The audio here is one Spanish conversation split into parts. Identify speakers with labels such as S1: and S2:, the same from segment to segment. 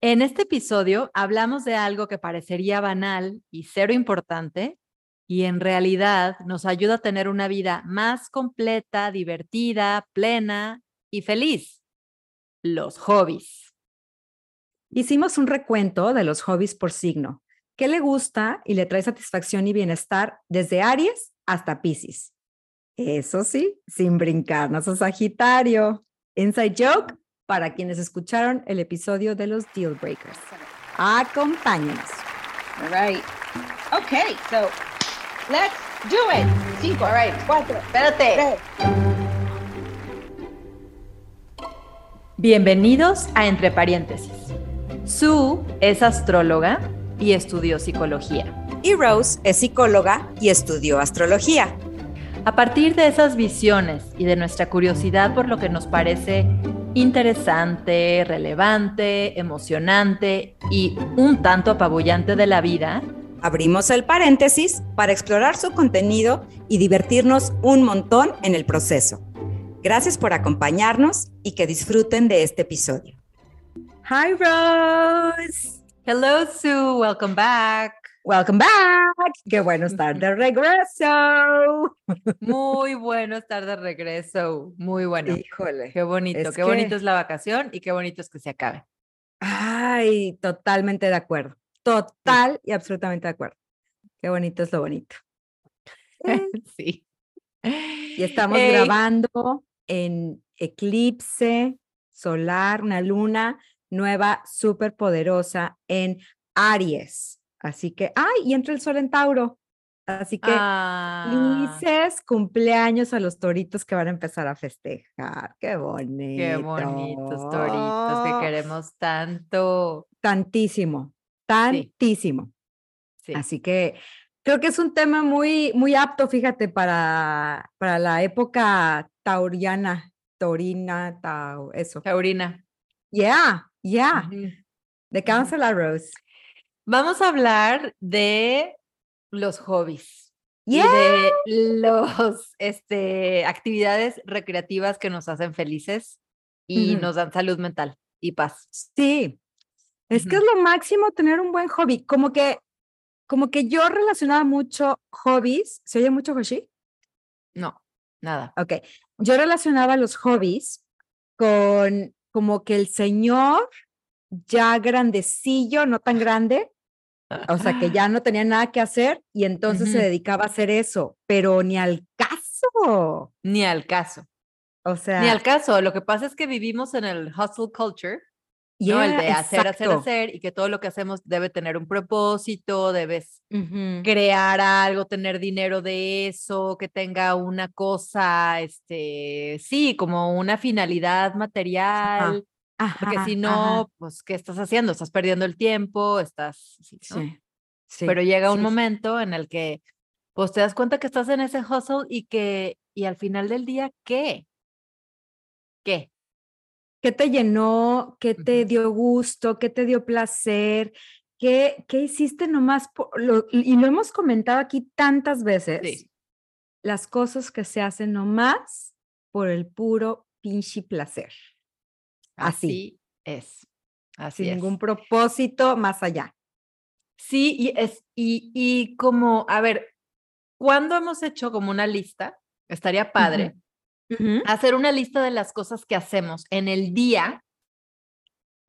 S1: En este episodio hablamos de algo que parecería banal y cero importante y en realidad nos ayuda a tener una vida más completa, divertida, plena y feliz. Los hobbies.
S2: Hicimos un recuento de los hobbies por signo. ¿Qué le gusta y le trae satisfacción y bienestar desde Aries hasta Pisces? Eso sí, sin brincarnos a Sagitario. Inside joke para quienes escucharon el episodio de los Deal Breakers. Acompáñenos.
S3: All right. Okay, so let's do it. Cinco, all right, cuatro, espérate.
S1: Bienvenidos a Entre Paréntesis. Sue es astróloga y estudió psicología.
S2: Y Rose es psicóloga y estudió astrología.
S1: A partir de esas visiones y de nuestra curiosidad por lo que nos parece interesante, relevante, emocionante y un tanto apabullante de la vida,
S2: abrimos el paréntesis para explorar su contenido y divertirnos un montón en el proceso. Gracias por acompañarnos y que disfruten de este episodio. Hi Rose.
S1: Hello Sue, welcome back.
S2: Welcome back. Qué bueno estar de regreso.
S1: Muy bueno estar de regreso. Muy bueno.
S2: Híjole.
S1: Qué bonito, qué bonito es la vacación y qué bonito es que se acabe.
S2: Ay, totalmente de acuerdo. Total y absolutamente de acuerdo. Qué bonito es lo bonito.
S1: sí.
S2: Y estamos grabando en eclipse solar, una luna nueva súper poderosa en Aries. Así que, ay, y entra el sol en Tauro. Así que
S1: ah.
S2: felices cumpleaños a los toritos que van a empezar a festejar. Qué bonito.
S1: Qué bonitos toritos que queremos tanto.
S2: Tantísimo, tantísimo.
S1: Sí.
S2: Así que creo que es un tema muy, muy apto, fíjate, para, para la época tauriana, taurina, tau, eso.
S1: Taurina.
S2: Yeah, yeah. Qué vamos a Rose?
S1: Vamos a hablar de los hobbies. Y de los este, actividades recreativas que nos hacen felices y nos dan salud mental y paz.
S2: Sí. Es que es lo máximo tener un buen hobby. Como que, como que yo relacionaba mucho hobbies. ¿Se oye mucho Hoshi?
S1: No, nada.
S2: Ok. Yo relacionaba los hobbies con como que el señor ya grandecillo, no tan grande, o sea, que ya no tenía nada que hacer y entonces se dedicaba a hacer eso, pero ni al caso.
S1: Ni al caso.
S2: O sea.
S1: Ni al caso. Lo que pasa es que vivimos en el hustle culture. ¿no? El de hacer, hacer, hacer y que todo lo que hacemos debe tener un propósito, debes crear algo, tener dinero de eso, que tenga una cosa, este, sí, como una finalidad material. Porque si no, pues, ¿qué estás haciendo? Estás perdiendo el tiempo, estás... Sí, sí Pero llega un momento en el que, pues, te das cuenta que estás en ese hustle y que, y al final del día, ¿qué? ¿Qué?
S2: ¿Qué te llenó? ¿Qué te dio gusto? ¿Qué te dio placer? ¿Qué, qué hiciste nomás? y lo hemos comentado aquí tantas veces.
S1: Sí.
S2: Las cosas que se hacen nomás por el puro pinche placer.
S1: Así, es. Así
S2: sin ningún propósito más allá.
S1: Sí, y es, y, y como, a ver, cuando hemos hecho como una lista, estaría padre hacer una lista de las cosas que hacemos en el día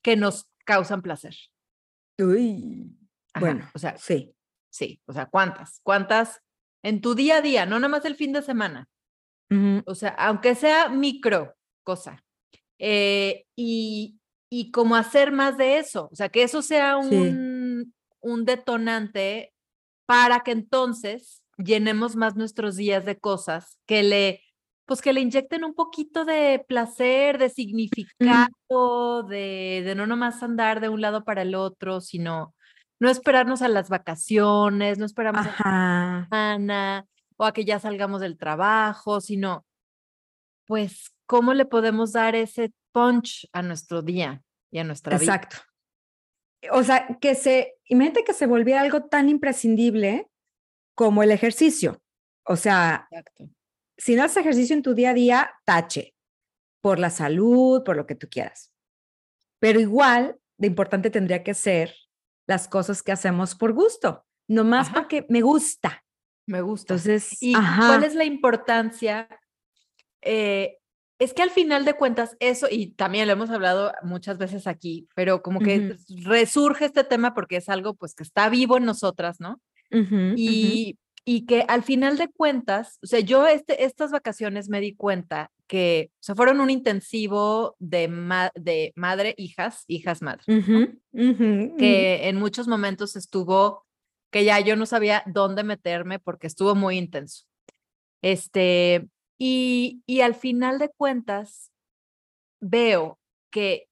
S1: que nos causan placer.
S2: Uy. bueno,
S1: o sea,
S2: sí.
S1: Sí, o sea, ¿cuántas? ¿Cuántas en tu día a día? No nada más el fin de semana. O sea, aunque sea micro cosa, eh, y, y como hacer más de eso, o sea, que eso sea un, un detonante para que entonces llenemos más nuestros días de cosas que le, pues que le inyecten un poquito de placer, de significado, de, de no nomás andar de un lado para el otro, sino no esperarnos a las vacaciones, no esperamos a la semana o a que ya salgamos del trabajo, sino pues ¿cómo le podemos dar ese punch a nuestro día y a nuestra
S2: vida? Exacto. O sea, que se, imagínate que se volviera algo tan imprescindible como el ejercicio. O sea, si no haces ejercicio en tu día a día, tache, por la salud, por lo que tú quieras. Pero igual, de importante tendría que ser las cosas que hacemos por gusto, no más porque me gusta.
S1: Me gusta.
S2: Entonces,
S1: ¿y cuál es la importancia? Eh, es que al final de cuentas, eso, y también lo hemos hablado muchas veces aquí, pero como que resurge este tema porque es algo pues que está vivo en nosotras, ¿no? y, y, que al final de cuentas, o sea, yo este, estas vacaciones me di cuenta que, o sea, fueron un intensivo de, de madre, hijas, hijas, madre, que en muchos momentos estuvo, que ya yo no sabía dónde meterme porque estuvo muy intenso. Este, y, y al final de cuentas, veo que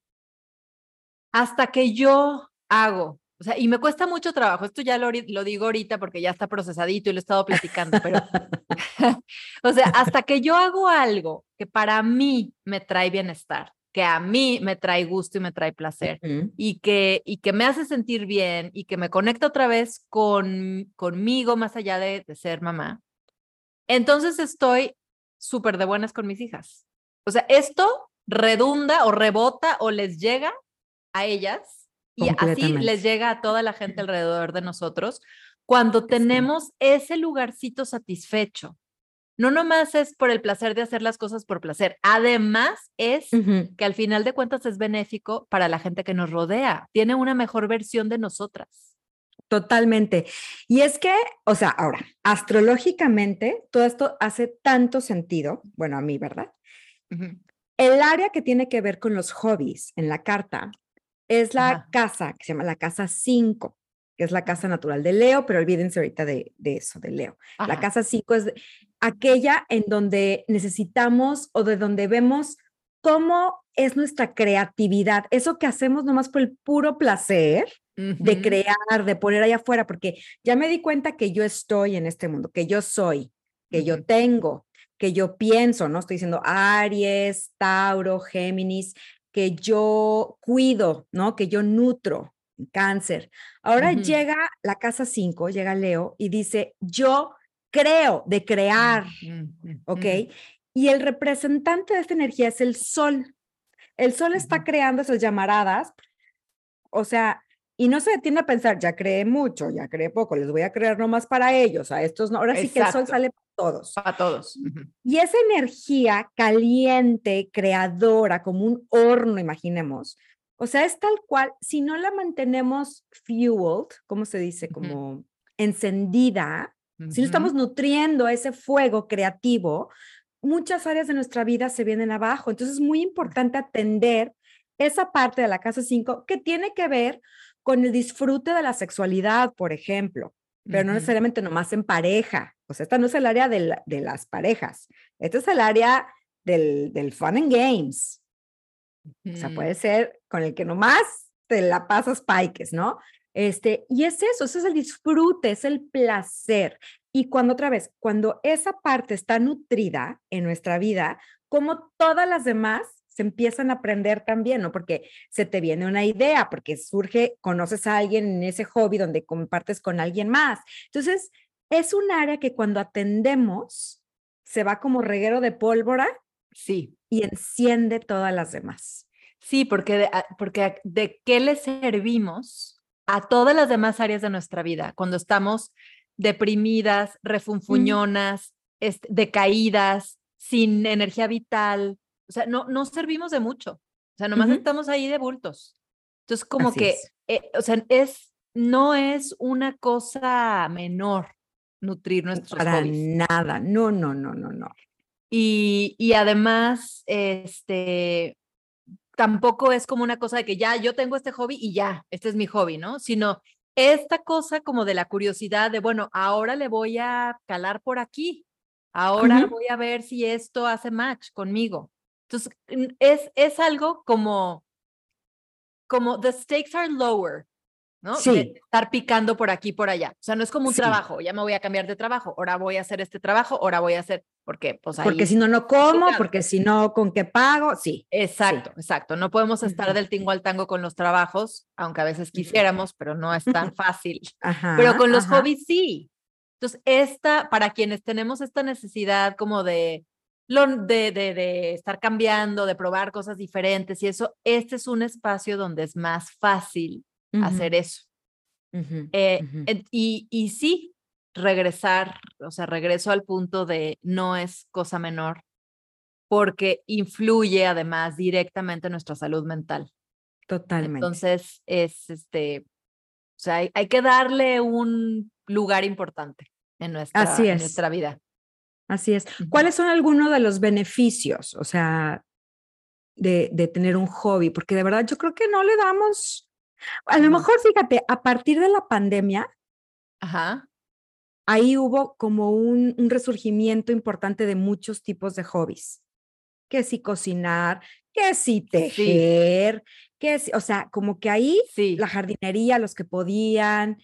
S1: hasta que yo hago, o sea, y me cuesta mucho trabajo, esto ya lo, lo digo ahorita porque ya está procesadito y lo he estado platicando, pero, o sea, hasta que yo hago algo que para mí me trae bienestar, que a mí me trae gusto y me trae placer y, que, y que me hace sentir bien y que me conecta otra vez con, conmigo más allá de, de ser mamá, entonces estoy súper de buenas con mis hijas. O sea, esto redunda o rebota o les llega a ellas y así les llega a toda la gente alrededor de nosotros cuando tenemos ese lugarcito satisfecho. No nomás es por el placer de hacer las cosas por placer, además es que al final de cuentas es benéfico para la gente que nos rodea, tiene una mejor versión de nosotras.
S2: Totalmente. Y es que, o sea, ahora, astrológicamente, todo esto hace tanto sentido, bueno, a mí, ¿verdad? El área que tiene que ver con los hobbies en la carta es la casa, que se llama la casa 5, que es la casa natural de Leo, pero olvídense ahorita de, eso, de Leo. La casa 5 es aquella en donde necesitamos o de donde vemos cómo es nuestra creatividad, eso que hacemos nomás por el puro placer de crear, de poner allá afuera, porque ya me di cuenta que yo estoy en este mundo, que yo soy, que yo tengo, que yo pienso, ¿no? Estoy diciendo Aries, Tauro, Géminis, que yo cuido, ¿no? Que yo nutro, cáncer. Ahora llega la casa 5, llega Leo y dice, yo creo de crear, ¿ok? Y el representante de esta energía es el sol. El sol está creando esas llamaradas, o sea, y no se detiene a pensar, ya creé mucho, ya creé poco, les voy a crear nomás para ellos, a estos no. Ahora sí que el sol sale para todos.
S1: Para todos.
S2: Y esa energía caliente, creadora, como un horno, imaginemos. O sea, es tal cual, si no la mantenemos fueled, ¿cómo se dice? Como encendida, si no estamos nutriendo ese fuego creativo, muchas áreas de nuestra vida se vienen abajo. Entonces es muy importante atender esa parte de la casa 5 que tiene que ver con el disfrute de la sexualidad, por ejemplo, pero no necesariamente nomás en pareja. O sea, esta no es el área de, de las parejas, este es el área del, del fun and games. O sea, puede ser con el que nomás te la pasas paiques, ¿no? Este, y es eso, eso es el disfrute, es el placer. Y cuando otra vez, cuando esa parte está nutrida en nuestra vida, como todas las demás, se empiezan a aprender también, ¿no? Porque se te viene una idea, porque surge, conoces a alguien en ese hobby donde compartes con alguien más. Entonces, es un área que cuando atendemos se va como reguero de pólvora.
S1: Sí.
S2: Y enciende todas las demás.
S1: Sí, porque de, ah, porque de qué le servimos a todas las demás áreas de nuestra vida cuando estamos deprimidas, mm. refunfuñonas, decaídas, sin energía vital, o sea, no, no servimos de mucho. O sea, nomás estamos ahí de bultos. Entonces, como que, eh, o sea, es, no es una cosa menor nutrir nuestros
S2: Para nada, no, no, no, no, no.
S1: Y, y además, este, tampoco es como una cosa de que ya yo tengo este hobby y ya, este es mi hobby, ¿no? Sino esta cosa como de la curiosidad de, bueno, ahora le voy a calar por aquí, ahora voy a ver si esto hace match conmigo. Entonces, es, es algo como, como the stakes are lower, ¿no?
S2: Sí.
S1: estar picando por aquí, por allá. O sea, no es como un trabajo, ya me voy a cambiar de trabajo, ahora voy a hacer este trabajo, ahora voy a hacer, porque pues ahí,
S2: Porque si no, no como, porque si no, ¿con qué pago? Sí.
S1: Exacto, exacto. No podemos estar del tingo al tango con los trabajos, aunque a veces quisiéramos, pero no es tan fácil. pero con los hobbies sí. Entonces, esta, para quienes tenemos esta necesidad como de lo de, de, de, estar cambiando, de probar cosas diferentes y eso, este es un espacio donde es más fácil hacer eso. Eh, y, y sí, regresar, o sea, regreso al punto de no es cosa menor, porque influye además directamente en nuestra salud mental.
S2: Totalmente.
S1: Entonces, es este, o sea, hay, hay que darle un lugar importante en nuestra,
S2: Así es.
S1: en nuestra vida.
S2: Así es. ¿Cuáles son algunos de los beneficios, o sea, de, de, tener un hobby? Porque de verdad yo creo que no le damos, a lo mejor fíjate, a partir de la pandemia,
S1: Ajá.
S2: ahí hubo como un, un resurgimiento importante de muchos tipos de hobbies. Que si cocinar, que si tejer, sí. que si, o sea, como que ahí
S1: sí.
S2: la jardinería, los que podían.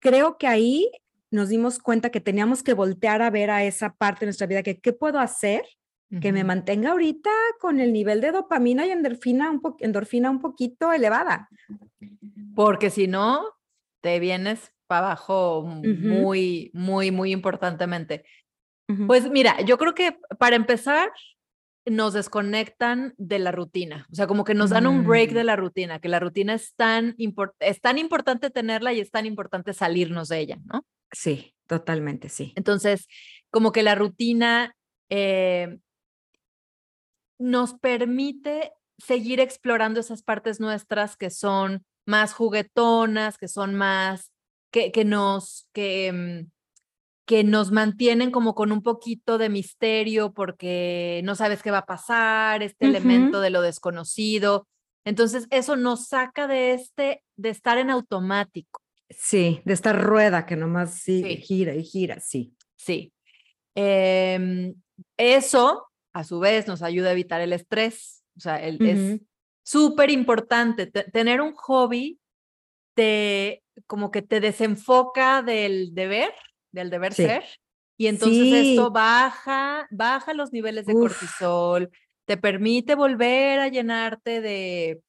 S2: Creo que ahí nos dimos cuenta que teníamos que voltear a ver a esa parte de nuestra vida, que qué puedo hacer uh -huh. que me mantenga ahorita con el nivel de dopamina y endorfina un, po endorfina un poquito elevada.
S1: Porque si no, te vienes para abajo uh -huh. muy, muy, muy importantemente. Uh -huh. Pues mira, yo creo que para empezar, nos desconectan de la rutina, o sea, como que nos dan un break de la rutina, que la rutina es tan, es tan importante tenerla y es tan importante salirnos de ella, ¿no?
S2: Sí, totalmente, sí.
S1: Entonces, como que la rutina eh, nos permite seguir explorando esas partes nuestras que son más juguetonas, que son más, que, que nos, que, que nos mantienen como con un poquito de misterio porque no sabes qué va a pasar, este uh -huh. elemento de lo desconocido. Entonces, eso nos saca de este, de estar en automático.
S2: Sí, de esta rueda que nomás sigue, sí. gira y gira, sí.
S1: Sí. Eh, eso, a su vez, nos ayuda a evitar el estrés. O sea, el, uh -huh. es súper importante. Tener un hobby te, como que te desenfoca del deber, del deber sí. ser. Y entonces sí. esto baja, baja los niveles de Uf. cortisol, te permite volver a llenarte de,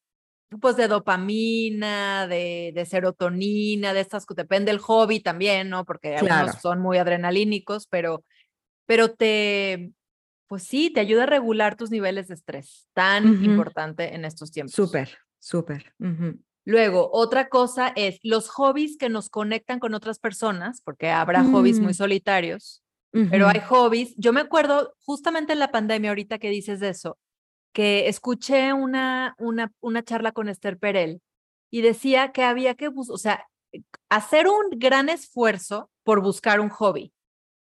S1: pues de dopamina, de, de, serotonina, de estas, depende del hobby también, ¿no? Porque claro. algunos son muy adrenalínicos, pero, pero te, pues sí, te ayuda a regular tus niveles de estrés, tan uh -huh. importante en estos tiempos.
S2: Súper, súper. Uh -huh.
S1: Luego, otra cosa es los hobbies que nos conectan con otras personas, porque habrá mm. hobbies muy solitarios, uh -huh. pero hay hobbies. Yo me acuerdo justamente en la pandemia, ahorita que dices eso, que escuché una, una, una charla con Esther Perel y decía que había que, o sea, hacer un gran esfuerzo por buscar un hobby.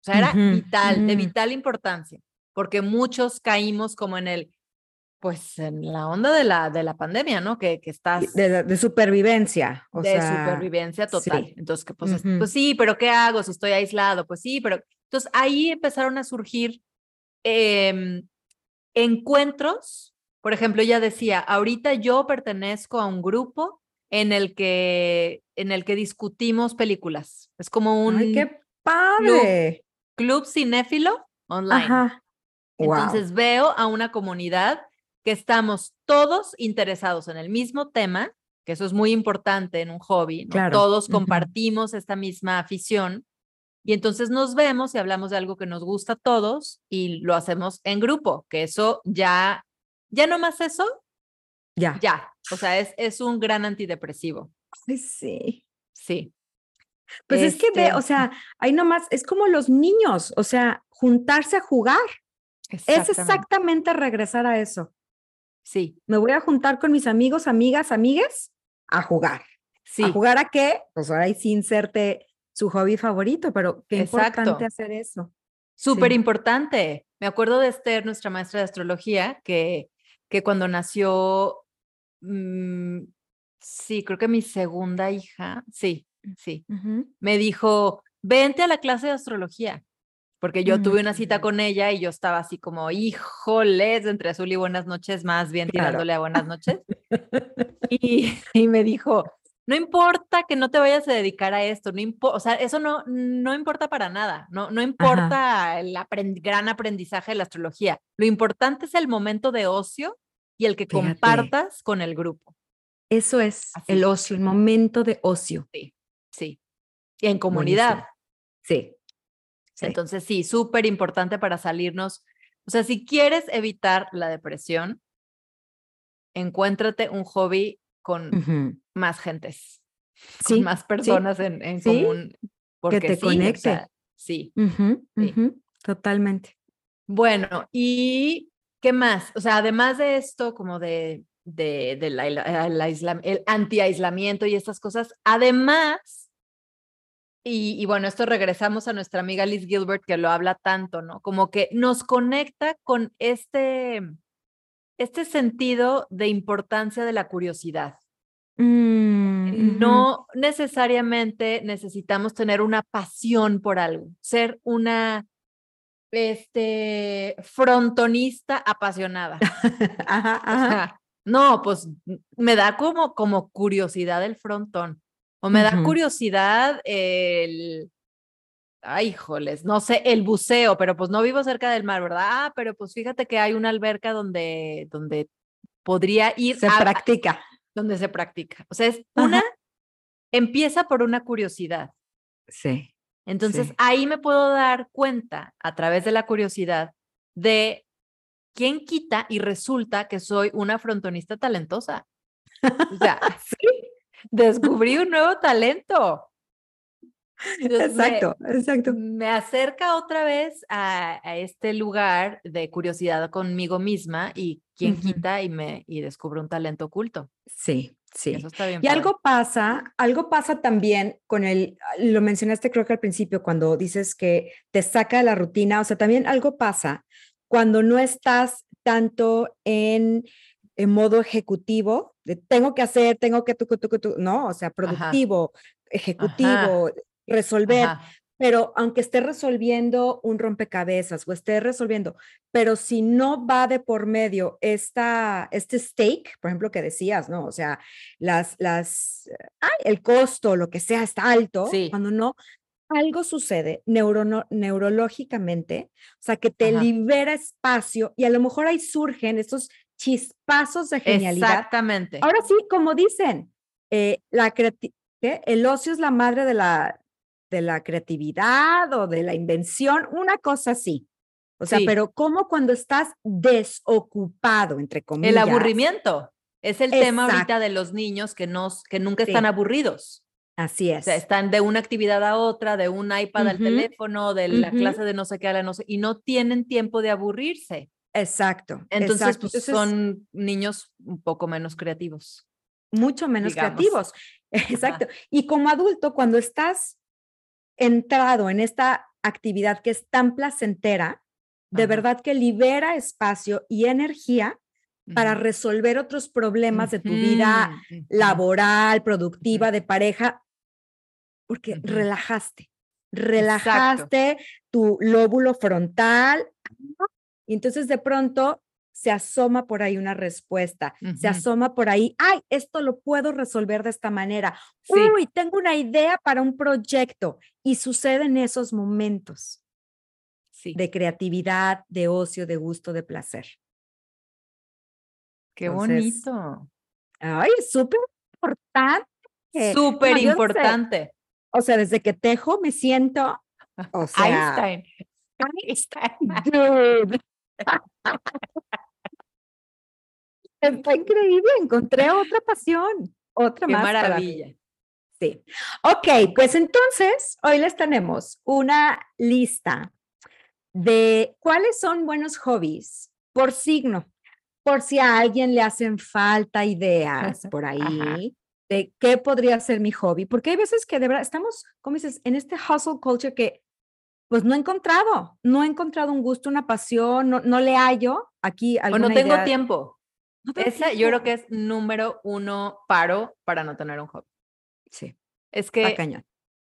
S1: O sea, era uh -huh. vital, uh -huh. de vital importancia, porque muchos caímos como en el, pues en la onda de la, de la pandemia, ¿no? Que, que estás...
S2: De, de supervivencia.
S1: O de sea, supervivencia total. Sí. Entonces, que, pues, uh -huh. pues sí, pero ¿qué hago si estoy aislado? Pues sí, pero... Entonces ahí empezaron a surgir eh, encuentros. Por ejemplo, ella decía, ahorita yo pertenezco a un grupo en el que, en el que discutimos películas. Es como un...
S2: ¡Ay, qué padre!
S1: Club, club cinéfilo online.
S2: Ajá.
S1: Entonces wow. veo a una comunidad que estamos todos interesados en el mismo tema, que eso es muy importante en un hobby, ¿no?
S2: claro.
S1: todos compartimos uh -huh. esta misma afición y entonces nos vemos y hablamos de algo que nos gusta a todos y lo hacemos en grupo, que eso ya, ya no más eso,
S2: ya,
S1: ya, o sea, es, es un gran antidepresivo.
S2: Ay, sí.
S1: Sí.
S2: Pues este... es que ve, o sea, ahí nomás, es como los niños, o sea, juntarse a jugar. Es exactamente regresar a eso.
S1: Sí.
S2: Me voy a juntar con mis amigos, amigas, amigues a jugar.
S1: Sí.
S2: ¿A jugar a qué? Pues ahora ahí sin serte su hobby favorito, pero qué Exacto. importante hacer eso.
S1: Súper sí. importante. Me acuerdo de Esther, nuestra maestra de astrología, que, que cuando nació, mmm, sí, creo que mi segunda hija, sí, sí, uh -huh. me dijo, vente a la clase de astrología porque yo mm. tuve una cita con ella y yo estaba así como, híjoles, entre azul y buenas noches, más bien claro. tirándole a buenas noches. y, y, me dijo, no importa que no te vayas a dedicar a esto, no o sea, eso no, no importa para nada, no, no importa Ajá. el aprend gran aprendizaje de la astrología, lo importante es el momento de ocio y el que Fíjate. compartas con el grupo.
S2: Eso es así. el ocio, el momento de ocio.
S1: Sí, sí. Y en comunidad.
S2: Buenísimo. Sí.
S1: Sí. Entonces, sí, súper importante para salirnos O sea, si quieres evitar la depresión, encuéntrate un hobby con más gentes, con más personas en, común.
S2: Porque que te conecte.
S1: sí.
S2: Totalmente.
S1: Bueno, ¿y qué más? O sea, además de esto, como de, de, el anti-aislamiento y estas cosas, además, y, bueno, esto regresamos a nuestra amiga Liz Gilbert que lo habla tanto, ¿no? Como que nos conecta con este, este sentido de importancia de la curiosidad.
S2: Mm,
S1: no necesariamente necesitamos tener una pasión por algo, ser una este, frontonista apasionada. no, pues me da como, como curiosidad el frontón. O me da curiosidad el, ay, híjoles, no sé, el buceo, pero pues no vivo cerca del mar, ¿verdad? Ah, pero pues fíjate que hay una alberca donde, donde podría ir.
S2: Se practica.
S1: Donde se practica. O sea, es una, empieza por una curiosidad.
S2: Sí.
S1: Entonces ahí me puedo dar cuenta a través de la curiosidad de quién quita y resulta que soy una frontonista talentosa. O sea, sí, descubrí un nuevo talento.
S2: exacto, exacto.
S1: Me acerca otra vez a, este lugar de curiosidad conmigo misma y quién quita y me y descubro un talento oculto.
S2: Sí, Sí. y algo pasa, algo pasa también con el, lo mencionaste creo que al principio cuando dices que te saca de la rutina, o sea, también algo pasa cuando no estás tanto en, en modo ejecutivo, de tengo que hacer, tengo que, tu, tu, tu, no, o sea, productivo, ejecutivo, resolver, pero aunque esté resolviendo un rompecabezas o esté resolviendo, pero si no va de por medio esta, este stake, por ejemplo, que decías, ¿no? O sea, las, las, el costo, lo que sea, está alto, cuando no, algo sucede neurológicamente, o sea, que te libera espacio y a lo mejor ahí surgen estos chispazos de genialidad.
S1: Exactamente.
S2: Ahora sí, como dicen, eh, la el ocio es la madre de la, de la creatividad o de la invención, una cosa así. O sea, pero como cuando estás desocupado, entre comillas.
S1: El aburrimiento es el tema ahorita de los niños que, nos, que nunca están aburridos.
S2: Así es.
S1: O sea, están de una actividad a otra, de un iPad al teléfono, de la clase de no sé qué a la no sé, y no tienen tiempo de aburrirse.
S2: Exacto.
S1: Entonces, Pues, son niños un poco menos creativos.
S2: Mucho menos creativos. Exacto. Y como adulto, cuando estás entrado en esta actividad que es tan placentera, de verdad que libera espacio y energía para resolver otros problemas de tu vida laboral, productiva, de pareja, porque relajaste, relajaste tu lóbulo frontal y entonces de pronto se asoma por ahí una respuesta, se asoma por ahí, ay, esto lo puedo resolver de esta manera. Uy, tengo una idea para un proyecto y sucede en esos momentos de creatividad, de ocio, de gusto, de placer.
S1: Qué bonito.
S2: Ay, súper importante.
S1: Súper importante.
S2: O sea, desde que tejo me siento, o sea,
S1: Einstein. Einstein.
S2: Está increíble, encontré otra pasión, otra
S1: Qué
S2: más.
S1: maravilla.
S2: Sí. Ok, pues entonces hoy les tenemos una lista de cuáles son buenos hobbies por signo, por si a alguien le hacen falta ideas por ahí de qué podría ser mi hobby, porque hay veces que de verdad estamos, como dices, en este hustle culture que pues no he encontrado, no he encontrado un gusto, una pasión, no, no le hallo aquí.
S1: O no tengo tiempo. Ese yo creo que es número uno paro para no tener un hobby.
S2: Sí.
S1: Es que cañón.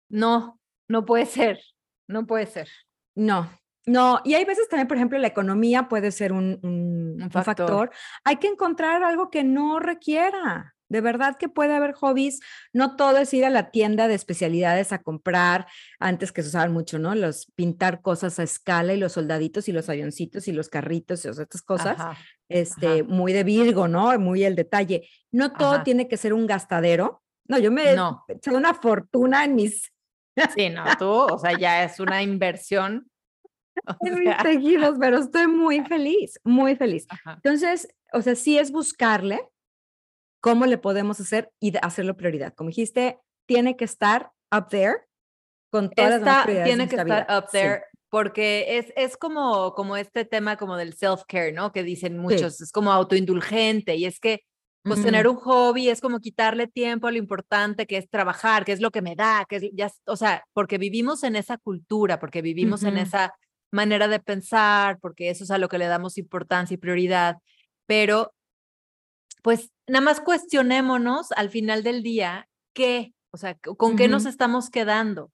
S1: no, no puede ser, no puede ser.
S2: No, no, y hay veces también, por ejemplo, la economía puede ser un, un, factor. Hay que encontrar algo que no requiera. De verdad que puede haber hobbies, no todo es ir a la tienda de especialidades a comprar, antes que se usaban mucho, ¿no? Los pintar cosas a escala y los soldaditos y los avioncitos y los carritos y estas cosas, este, muy de Virgo, ¿no? Muy el detalle. No todo tiene que ser un gastadero. No, yo me
S1: no.
S2: he echado una fortuna en mis...
S1: Sí, no, tú, o sea, ya es una inversión
S2: seguidos, pero estoy muy feliz, muy feliz. Entonces, o sea, sí es buscarle cómo le podemos hacer y hacerlo prioridad. Como dijiste, tiene que estar up there con todas las prioridades.
S1: Tiene que estar up there. Porque es, es como, como este tema como del self-care, ¿no? Que dicen muchos, es como autoindulgente y es que pues tener un hobby es como quitarle tiempo a lo importante que es trabajar, que es lo que me da, que es ya, o sea, porque vivimos en esa cultura, porque vivimos en esa manera de pensar, porque eso es a lo que le damos importancia y prioridad, pero pues nada más cuestionémonos al final del día qué, o sea, con qué nos estamos quedando.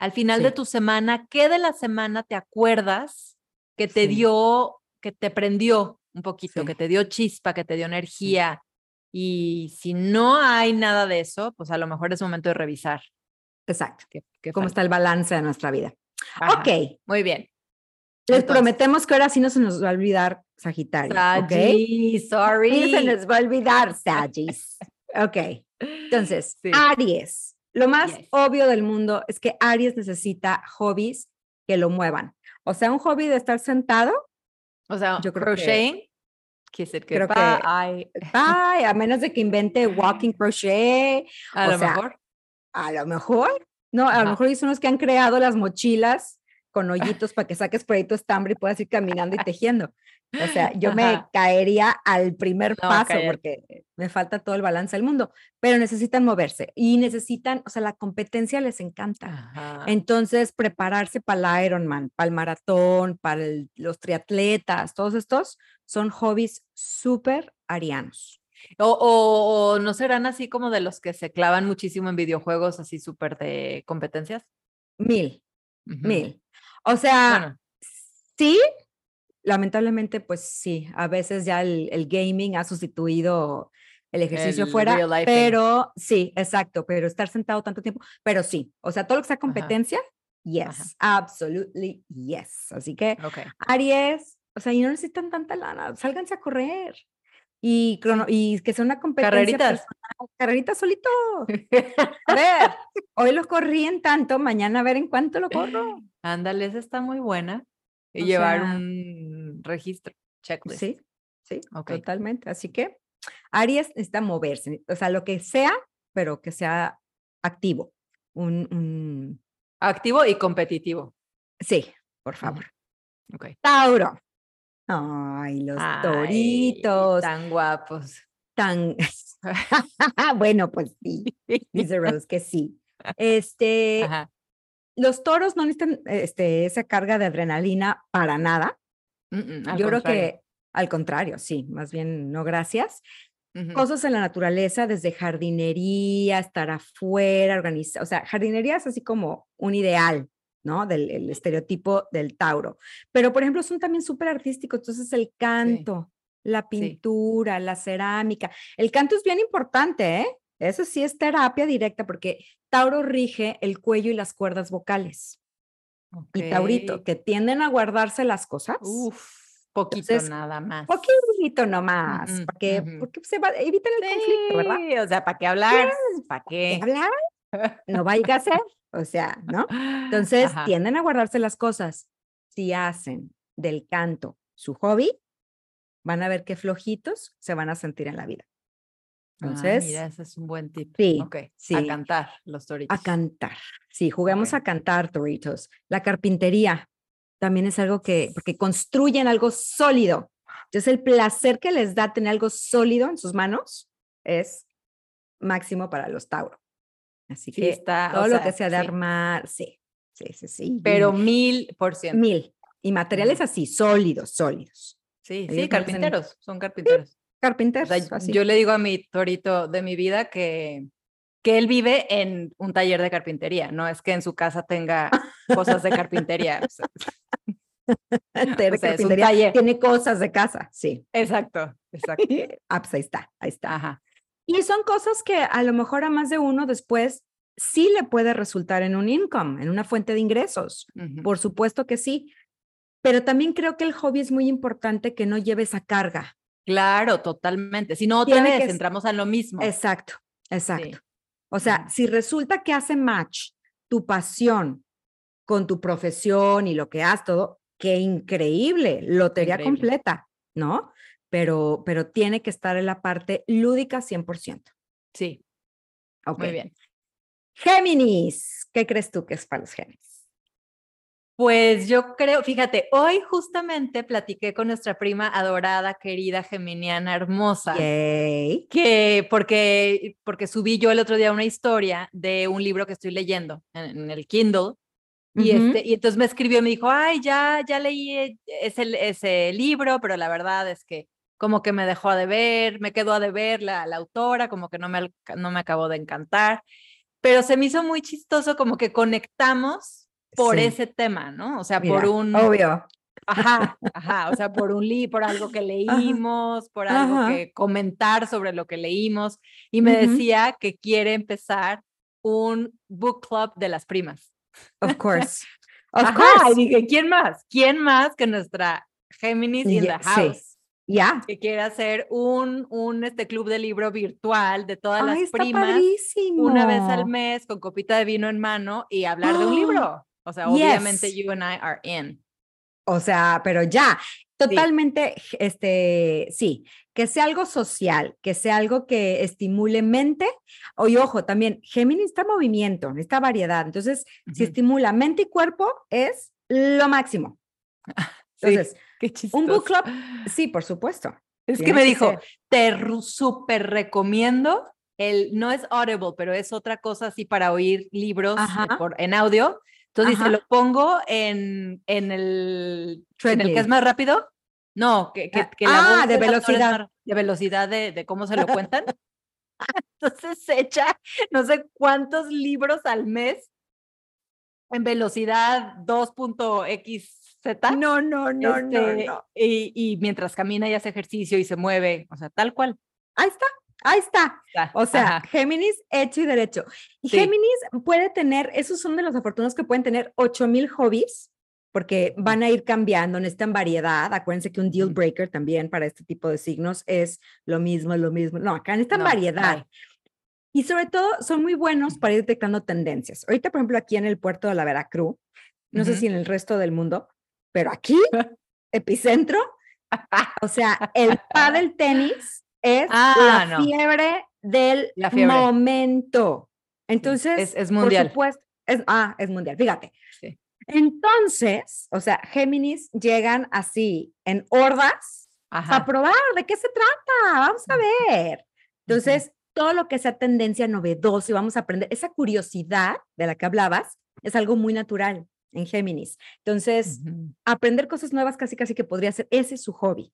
S1: Al final de tu semana, ¿qué de la semana te acuerdas que te dio, que te prendió un poquito, que te dio chispa, que te dio energía? Y si no hay nada de eso, pues a lo mejor es momento de revisar.
S2: Exacto. ¿Cómo está el balance de nuestra vida? ok.
S1: Muy bien.
S2: Les prometemos que ahora sí no se nos va a olvidar Sagitario.
S1: Sagis, sorry.
S2: se nos va a olvidar Sagis. ok. Entonces, Aries. Lo más obvio del mundo es que Aries necesita hobbies que lo muevan. O sea, un hobby de estar sentado.
S1: O sea, yo creo crocheting. Que, que creo que
S2: ay. a menos de que invente walking crochet.
S1: A lo mejor.
S2: A lo mejor. No, a lo mejor hay unos que han creado las mochilas con hoyitos para que saques por ahí tu estambre y puedas ir caminando y tejiendo. O sea, yo me caería al primer paso porque me falta todo el balance del mundo, pero necesitan moverse y necesitan, o sea, la competencia les encanta. Entonces, prepararse para el Ironman, para el maratón, para los triatletas, todos estos son hobbies súper arianos.
S1: O, no serán así como de los que se clavan muchísimo en videojuegos, así súper de competencias?
S2: Mil, mil. O sea, sí, lamentablemente, pues sí, a veces ya el, gaming ha sustituido el ejercicio fuera, pero sí, exacto, pero estar sentado tanto tiempo, pero sí, o sea, todo lo que sea competencia, yes, absolutely yes. Así que Aries, o sea, y no necesitan tanta lana, sálganse a correr. Y, y que sea una competencia
S1: carreritas.
S2: Carreritas solito. A ver, hoy lo corrí en tanto, mañana a ver en cuánto lo corro.
S1: Ándale, esa está muy buena. Y llevar un registro, checklist.
S2: Sí, sí, totalmente. Así que Aries necesita moverse, o sea, lo que sea, pero que sea activo. Un,
S1: Activo y competitivo.
S2: Sí, por favor.
S1: Okay.
S2: Tauro. Ay, los toritos.
S1: Tan guapos.
S2: Tan. bueno, pues sí. Dice Rose que sí. Este, Ajá los toros no necesitan este, esa carga de adrenalina para nada. Yo creo que al contrario, sí, más bien no gracias. Cosas en la naturaleza, desde jardinería, estar afuera, organizar, o sea, jardinería es así como un ideal, ¿no? Del estereotipo del Tauro. Pero, por ejemplo, son también súper artísticos, entonces el canto, la pintura, la cerámica. El canto es bien importante, ¿eh? Eso sí es terapia directa porque Tauro rige el cuello y las cuerdas vocales. Y Taurito, que tienden a guardarse las cosas.
S1: Uf, poquito nada más.
S2: Poquito nomás, porque, porque se va, evitan el conflicto, ¿verdad?
S1: O sea, ¿para qué hablar?
S2: ¿Para qué hablar? No vaya a ser, o sea, ¿no? Entonces, tienden a guardarse las cosas. Si hacen del canto su hobby, van a ver qué flojitos se van a sentir en la vida. Entonces,
S1: mira, ese es un buen tip.
S2: Sí,
S1: sí. A cantar los toritos.
S2: A cantar. Sí, juguemos a cantar toritos. La carpintería también es algo que, porque construyen algo sólido. Entonces, el placer que les da tener algo sólido en sus manos es máximo para los Tauro. Así que está, todo lo que sea de armar, sí, sí, sí, sí.
S1: Pero mil por ciento.
S2: Mil. Y materiales así, sólidos, sólidos.
S1: Sí, sí, carpinteros, son carpinteros
S2: carpinteros.
S1: yo le digo a mi torito de mi vida que, que él vive en un taller de carpintería, no es que en su casa tenga cosas de carpintería.
S2: Tiene cosas de casa, sí.
S1: Exacto, exacto.
S2: ah, pues ahí está, ahí está. Ajá. Y son cosas que a lo mejor a más de uno después sí le puede resultar en un income, en una fuente de ingresos. Por supuesto que sí. Pero también creo que el hobby es muy importante que no lleve esa carga.
S1: Claro, totalmente. Si no, otra vez entramos a lo mismo.
S2: Exacto, exacto. O sea, si resulta que hace match tu pasión con tu profesión y lo que has todo, qué increíble, lotería completa, ¿no? Pero, pero tiene que estar en la parte lúdica 100%.
S1: Sí. Okay. Muy bien.
S2: Géminis, ¿qué crees tú que es para los Géminis?
S1: Pues yo creo, fíjate, hoy justamente platiqué con nuestra prima adorada, querida, geminiana, hermosa, que porque, porque subí yo el otro día una historia de un libro que estoy leyendo en, el Kindle, y, este, y entonces me escribió y me dijo, ay, ya, ya leí ese, ese libro, pero la verdad es que como que me dejó a deber, me quedó a deber la, la autora, como que no me, no me acabó de encantar, pero se me hizo muy chistoso como que conectamos por ese tema, ¿no? O sea, por un...
S2: Obvio.
S1: Ajá, ajá, o sea, por un libro, por algo que leímos, por algo que comentar sobre lo que leímos. Y me decía que quiere empezar un book club de las primas.
S2: Of course. Of
S1: ajá, course. Y dije, ¿quién más? ¿Quién más que nuestra Géminis in the house?
S2: Ya.
S1: Que quiere hacer un, un este club de libro virtual de todas las primas. Una vez al mes con copita de vino en mano y hablar de un libro. O sea, obviamente you and I are in.
S2: O sea, pero ya, totalmente, este, sí, que sea algo social, que sea algo que estimule mente. Y ojo, también, Géminis está movimiento, esta variedad. Entonces, si estimula mente y cuerpo, es lo máximo. Entonces, un book club, sí, por supuesto.
S1: Es que me dijo, te súper recomiendo el, no es Audible, pero es otra cosa así para oír libros por, en audio. Entonces dice, lo pongo en, en, el, en el que es más rápido. No, que, que,
S2: ah, la ah, de velocidad.
S1: de velocidad de, de cómo se lo cuentan. Entonces se echa no sé cuántos libros al mes en velocidad 2.xz.
S2: No, no, no, no, este, no.
S1: Y, y, mientras camina y hace ejercicio y se mueve, o sea, tal cual.
S2: Ahí está, Ahí está. O sea, Géminis hecho y derecho. Y Géminis puede tener, esos son de los afortunados que pueden tener 8000 hobbies, porque van a ir cambiando, necesitan variedad. Acuérdense que un deal breaker también para este tipo de signos es lo mismo, lo mismo. No, acá necesitan no, variedad. Y sobre todo son muy buenos para ir detectando tendencias. Ahorita, por ejemplo, aquí en el puerto de la Veracruz, no sé si en el resto del mundo, pero aquí, epicentro, o sea, el del tenis es ah, la fiebre del momento. Entonces,
S1: es, mundial.
S2: Por supuesto, es, ah, es mundial, fíjate. Entonces, o sea, Géminis llegan así en hordas a probar de qué se trata. Vamos a ver. Entonces, todo lo que sea tendencia novedosa y vamos a aprender, esa curiosidad de la que hablabas es algo muy natural en Géminis. Entonces, aprender cosas nuevas casi casi que podría ser, ese es su hobby.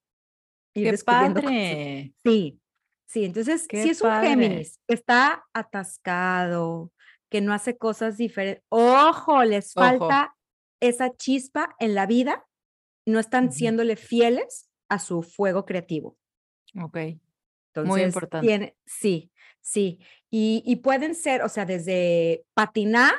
S1: ¡Qué padre!
S2: Sí, sí, entonces si es un Géminis que está atascado, que no hace cosas diferentes, ojo, les falta esa chispa en la vida, no están siéndole fieles a su fuego creativo.
S1: Ok. Entonces, Muy importante.
S2: Tiene, sí, sí. Y, y, pueden ser, o sea, desde patinar,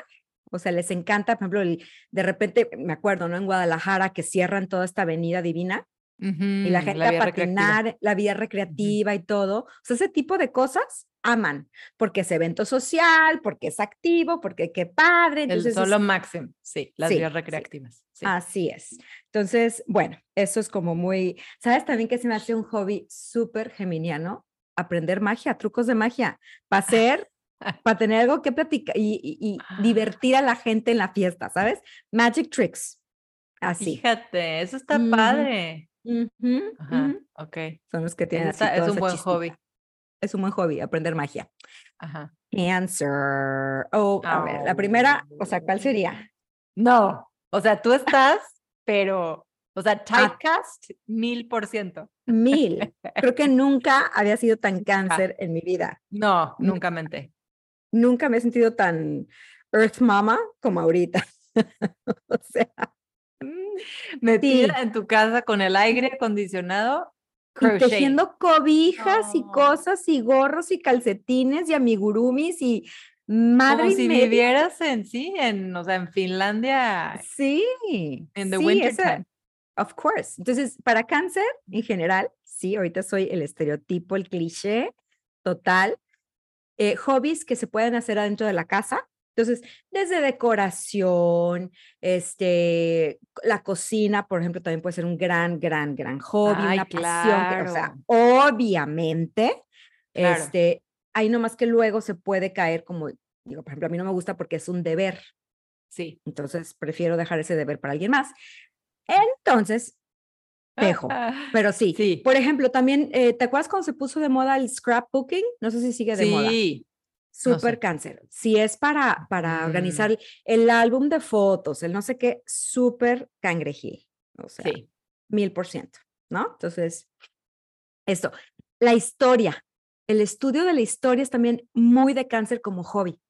S2: o sea, les encanta, por ejemplo, de repente, me acuerdo, ¿no? En Guadalajara, que cierran toda esta avenida divina y la gente a patinar, la vida recreativa y todo. O sea, ese tipo de cosas aman, porque es evento social, porque es activo, porque qué padre.
S1: Entonces, El solo máximo, sí, las vías recreativas.
S2: Así es. Entonces, bueno, eso es como muy, ¿sabes también que se me hace un hobby súper geminiano? Aprender magia, trucos de magia, para hacer, para tener algo que platicar y, divertir a la gente en la fiesta, ¿sabes? Magic tricks. Así.
S1: Fíjate, eso está padre. Ajá, ok.
S2: Son los que tienen
S1: es, es un buen hobby.
S2: Es un buen hobby, aprender magia. Ajá. Answer. Oh, a ver, la primera, o sea, ¿cuál sería?
S1: No, o sea, tú estás, pero, o sea, ah. typecast, mil por ciento.
S2: Mil. Creo que nunca había sido tan cáncer en mi vida.
S1: No, nunca menté.
S2: Nunca me he sentido tan Earth Mama como ahorita. o sea,
S1: Metida en tu casa con el aire acondicionado.
S2: Y tejiendo cobijas y cosas y gorros y calcetines y amigurumis y madre
S1: Como si vivieras en sí, en, o sea, en Finlandia.
S2: Sí.
S1: En the winter time.
S2: Of course. Entonces, para cáncer en general, sí, ahorita soy el estereotipo, el cliché total. Eh, hobbies que se pueden hacer adentro de la casa. Entonces, desde decoración, este, la cocina, por ejemplo, también puede ser un gran, gran, gran hobby, una pasión. o sea, obviamente, este, hay nomás que luego se puede caer como, digo, por ejemplo, a mí no me gusta porque es un deber.
S1: Sí.
S2: Entonces, prefiero dejar ese deber para alguien más. Entonces, dejo. Pero sí. sí. Por ejemplo, también, eh, ¿te acuerdas cuando se puso de moda el scrapbooking? No sé si sigue de moda. Sí. Súper cáncer. Si es para, para mm. organizar el álbum de fotos, el no sé qué, súper cangrejil. O sea, mil por ciento, ¿no? Entonces, esto. La historia. El estudio de la historia es también muy de cáncer como hobby.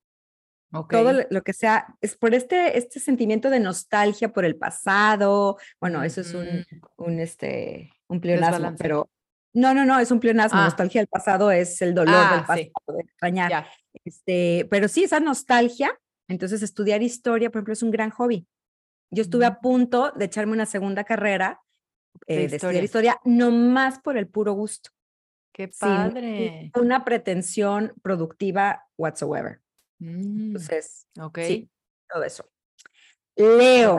S2: Todo lo que sea, es por este, este sentimiento de nostalgia por el pasado. Bueno, eso es un, un, este, un pleonasmo, pero no, no, no, es un pleonasmo. Ah. Nostalgia del pasado es el dolor del ah, pasado, de extrañar. Este, pero sí, esa nostalgia. Entonces, estudiar historia, por ejemplo, es un gran hobby. Yo estuve a mm. punto de echarme una segunda carrera eh, de, estudiar historia, no más por el puro gusto.
S1: Qué padre.
S2: una pretensión productiva whatsoever.
S1: Mm, Entonces,
S2: okay. sí, todo eso. Leo.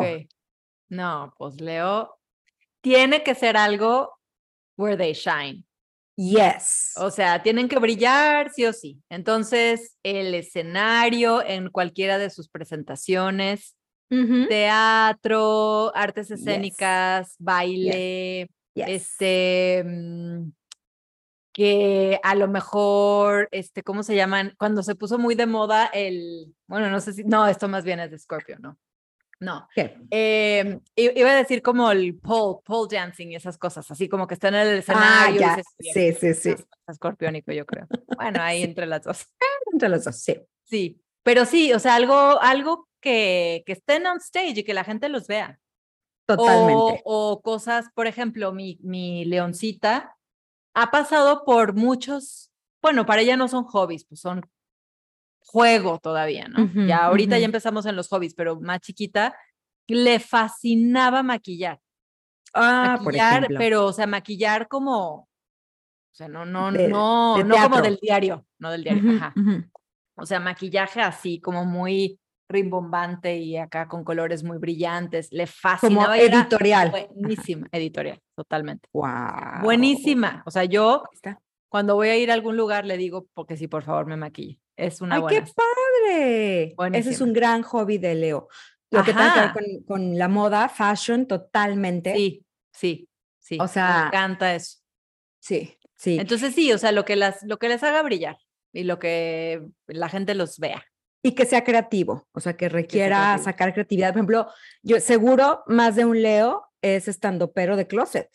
S1: No, pues Leo tiene que ser algo where they shine.
S2: Yes.
S1: O sea, tienen que brillar sí o sí. Entonces, el escenario en cualquiera de sus presentaciones, teatro, artes escénicas, baile, este, mm, que a lo mejor, este, ¿cómo se llaman? Cuando se puso muy de moda el, bueno, no sé si, no, esto más bien es de Scorpio, ¿no? No. Eh, iba a decir como el pole, pole dancing y esas cosas, así como que están en el ah, escenario.
S2: Ah, sí, sí, sí.
S1: Escorpiónico, yo creo. Bueno, ahí entre las dos.
S2: entre las dos, sí.
S1: Sí, pero sí, o sea, algo, algo que, que estén on stage y que la gente los vea.
S2: Totalmente.
S1: O, cosas, por ejemplo, mi, mi leoncita ha pasado por muchos, bueno, para ella no son hobbies, pues son juego todavía, ¿no? ya ahorita ya empezamos en los hobbies, pero más chiquita, le fascinaba maquillar.
S2: Ah, maquillar,
S1: pero, o sea, maquillar como, o sea, no, no, no, no como del diario, no del diario, ajá. O sea, maquillaje así, como muy rimbombante y acá con colores muy brillantes. Le fascinaba.
S2: Como editorial.
S1: Buenísima, editorial, totalmente.
S2: Wow.
S1: Buenísima. O sea, yo cuando voy a ir a algún lugar le digo, porque sí, por favor, me maquille. Es una
S2: ¡Ay, qué padre! Ese es un gran hobby de Leo. Lo que tiene que ver con, la moda, fashion, totalmente.
S1: Sí, sí, sí. O sea, me encanta eso.
S2: Sí, sí.
S1: Entonces sí, o sea, lo que, las, lo que les haga brillar y lo que la gente los vea.
S2: Y que sea creativo, o sea, que requiera sacar creatividad. Por ejemplo, yo seguro más de un Leo es estando pero de closet.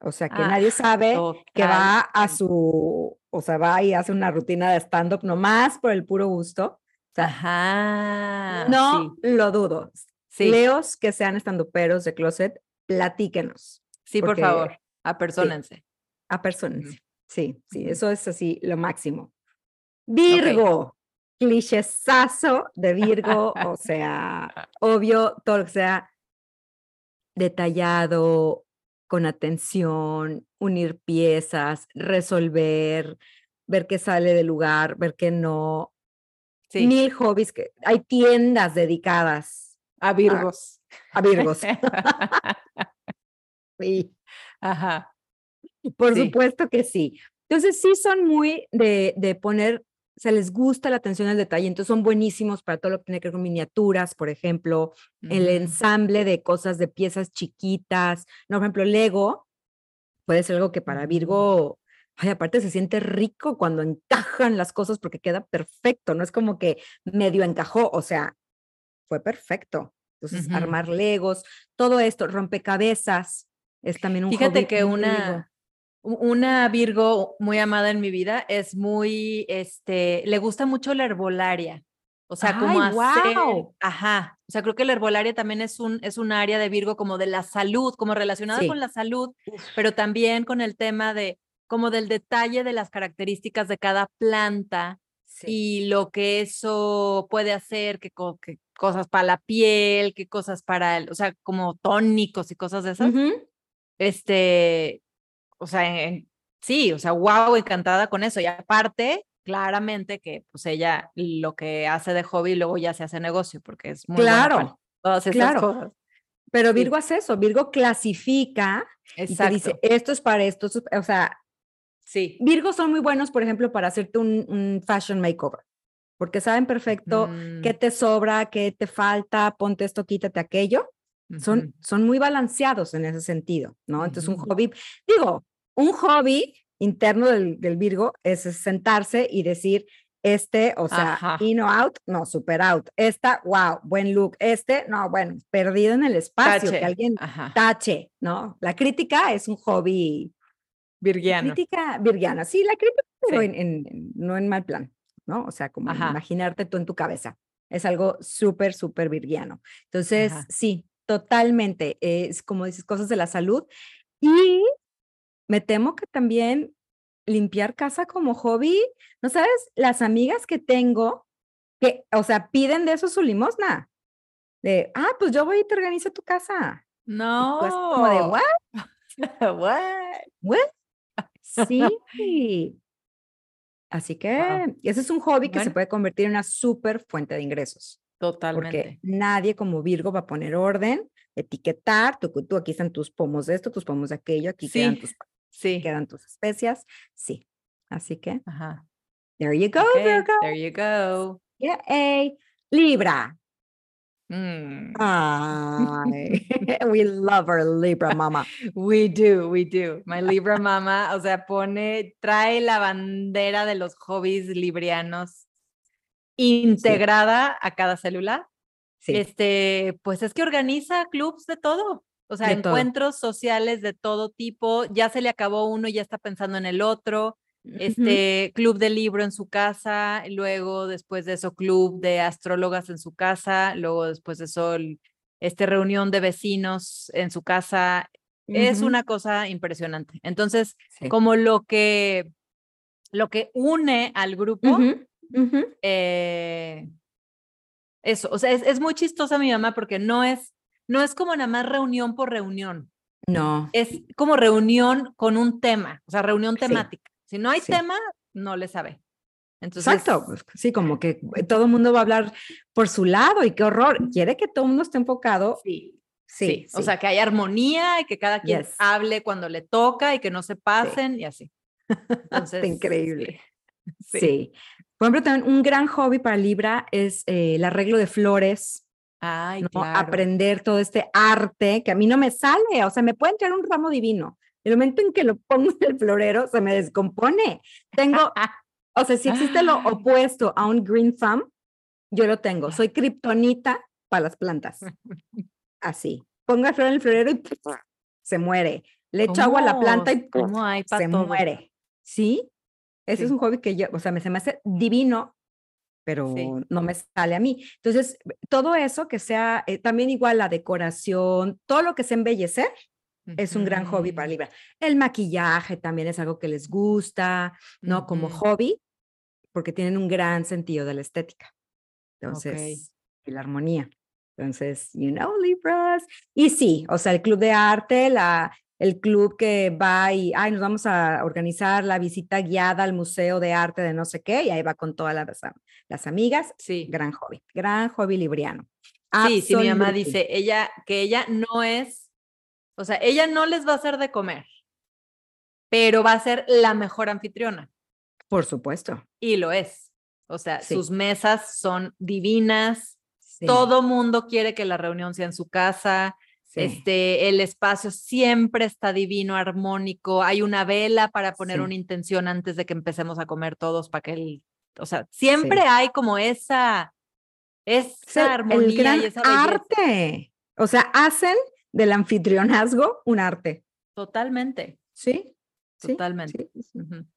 S2: O sea, que nadie ah, sabe que va a su, o sea, va y hace una rutina de stand-up nomás por el puro gusto.
S1: Ajá.
S2: No lo dudo. Leos que sean estandoperos de closet, platíquenos.
S1: Sí, por favor, apersónense.
S2: Sí, Sí, sí, eso es así lo máximo. Virgo, clichésazo de Virgo, o sea, obvio, todo lo que sea detallado, con atención, unir piezas, resolver, ver qué sale del lugar, ver qué no. Sí. Mil hobbies que hay tiendas dedicadas
S1: a Virgos.
S2: A, Virgos.
S1: sí. Ajá.
S2: Por supuesto que sí. Entonces sí son muy de, de poner o sea, les gusta la atención al detalle, entonces son buenísimos para todo lo que tiene que ver con miniaturas, por ejemplo, el ensamble de cosas, de piezas chiquitas, no, por ejemplo, Lego puede ser algo que para Virgo, ay, aparte se siente rico cuando encajan las cosas porque queda perfecto, no es como que medio encajó, o sea, fue perfecto. Entonces, armar Legos, todo esto, rompecabezas, es también un
S1: Fíjate que una, una Virgo muy amada en mi vida es muy, este, le gusta mucho la herbolaria. O sea, como hacer, ajá. O sea, creo que la herbolaria también es un, es un área de Virgo como de la salud, como relacionada con la salud, pero también con el tema de, como del detalle de las características de cada planta y lo que eso puede hacer, qué cosas para la piel, qué cosas para, el, o sea, como tónicos y cosas de esas. Este, o sea, sí, o sea, wow, encantada con eso. Y aparte, claramente que pues ella lo que hace de hobby luego ya se hace negocio porque es muy
S2: claro,
S1: todas esas
S2: claro.
S1: cosas.
S2: Pero Virgo hace eso, Virgo clasifica y te dice, esto es para esto, o sea,
S1: sí.
S2: Virgo son muy buenos, por ejemplo, para hacerte un, fashion makeover, porque saben perfecto qué mm. te sobra, qué te falta, ponte esto, quítate aquello. Son, son muy balanceados en ese sentido, ¿no? Entonces, un hobby, digo, un hobby interno del, del Virgo es sentarse y decir, este, o sea, in o out, no, super out. Esta, wow, buen look. Este, no, bueno, perdido en el espacio, que alguien tache, ¿no? La crítica es un hobby.
S1: Virgiano.
S2: Crítica virgiana, sí, la crítica, pero En, no en mal plan, ¿no? O sea, como imaginarte tú en tu cabeza. Es algo súper, súper virgiano. Entonces, sí, totalmente. Es como dices, cosas de la salud. Y me temo que también limpiar casa como hobby, ¿no sabes? Las amigas que tengo, que, o sea, piden de eso su limosna. De, ah, pues yo voy y te organizo tu casa.
S1: No.
S2: Pues como de,
S1: ¿what?
S2: ¿What? ¿What? Sí. Así que ese es un hobby que se puede convertir en una súper fuente de ingresos.
S1: Totalmente.
S2: Porque nadie como Virgo va a poner orden, etiquetar, tú, tú aquí están tus pomos de esto, tus pomos de aquello, aquí quedan tus
S1: Sí.
S2: Quedan tus especias. Sí. Así que.
S1: Ajá.
S2: There you go, Virgo.
S1: There you go.
S2: Yeah, Libra.
S1: Mm.
S2: we love our Libra mama.
S1: We do, we do. My Libra mama, o sea, pone, trae la bandera de los hobbies librianos integrada a cada célula. Sí. Este, pues es que organiza clubs de todo. O sea, encuentros sociales de todo tipo, ya se le acabó uno y ya está pensando en el otro. Este club de libro en su casa, luego después de eso club de astrólogas en su casa, luego después de eso este reunión de vecinos en su casa. Es una cosa impresionante. Entonces, como lo que lo que une al grupo, eh, eso, o sea, es, es muy chistosa mi mamá porque no es no es como nada más reunión por reunión.
S2: No.
S1: Es como reunión con un tema, o sea, reunión temática. Si no hay tema, no le sabe. Entonces,
S2: Exacto, pues, sí, como que todo el mundo va a hablar por su lado y qué horror. Quiere que todo el mundo esté enfocado.
S1: Sí, sí, o sea, que haya armonía y que cada quien hable cuando le toca y que no se pasen y así.
S2: Entonces, increíble. Sí. Por ejemplo, también un gran hobby para Libra es eh, el arreglo de flores, aprender todo este arte que a mí no me sale, o sea, me puede entrar un ramo divino. El momento en que lo pongo en el florero se me descompone. Tengo, o sea, si existe lo opuesto a un green thumb, yo lo tengo. Soy kriptonita para las plantas. Así. Pongo el flor en el florero y se muere. Le echo agua a la planta y se muere. ¿Sí? Ese es un hobby que yo, o sea, me, se me hace divino pero no me sale a mí. Entonces, todo eso que sea, eh, también igual la decoración, todo lo que sea embellecer, es un gran hobby para Libra. El maquillaje también es algo que les gusta, ¿no? Como hobby, porque tienen un gran sentido de la estética. Entonces, y la armonía. Entonces, you know, Libras. Y sí, o sea, el club de arte, la, el club que va y, ay, nos vamos a organizar la visita guiada al Museo de Arte de no sé qué, y ahí va con todas las, las amigas.
S1: Sí.
S2: Gran hobby, gran hobby libriano.
S1: Sí, sí, mi mamá dice, ella, que ella no es, o sea, ella no les va a hacer de comer, pero va a ser la mejor anfitriona.
S2: Por supuesto.
S1: Y lo es. O sea, sus mesas son divinas. Todo mundo quiere que la reunión sea en su casa este, el espacio siempre está divino, armónico. Hay una vela para poner una intención antes de que empecemos a comer todos para que el, o sea, siempre hay como esa, esa armonía y esa
S2: arte. O sea, hacen del anfitrionazgo un arte.
S1: Totalmente.
S2: Sí.
S1: Totalmente.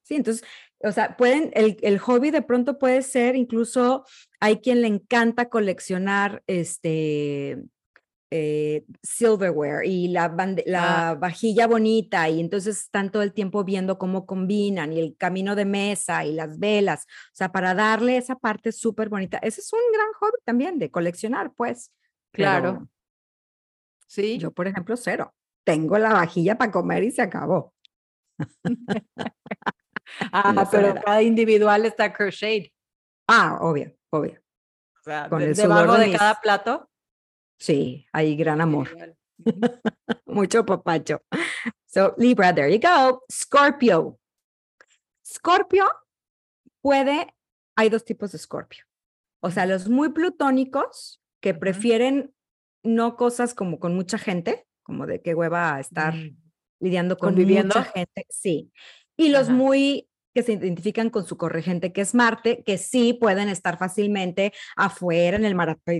S2: Sí, entonces, o sea, pueden, el, el, hobby de pronto puede ser, incluso hay quien le encanta coleccionar este eh, silverware y la, ah. la vajilla bonita y entonces están todo el tiempo viendo cómo combinan y el camino de mesa y las velas, o sea, para darle esa parte súper bonita. Ese es un gran hobby también de coleccionar, pues.
S1: Claro. sí.
S2: Yo, por ejemplo, cero. Tengo la vajilla para comer y se acabó.
S1: Ah, pero cada individual está crocheted.
S2: Ah, obvio, obvio.
S1: O sea, Con el debajo de, cada plato.
S2: Sí, hay gran amor. Mucho papacho. So, Libra, there you go. Scorpio. Scorpio puede, hay dos tipos de Scorpio. O sea, los muy plutónicos que prefieren no cosas como con mucha gente, como de qué hueva estar mm. lidiando con mucha gente, sí. Y los muy que se identifican con su corregente, que es Marte, que sí pueden estar fácilmente afuera en el maratón,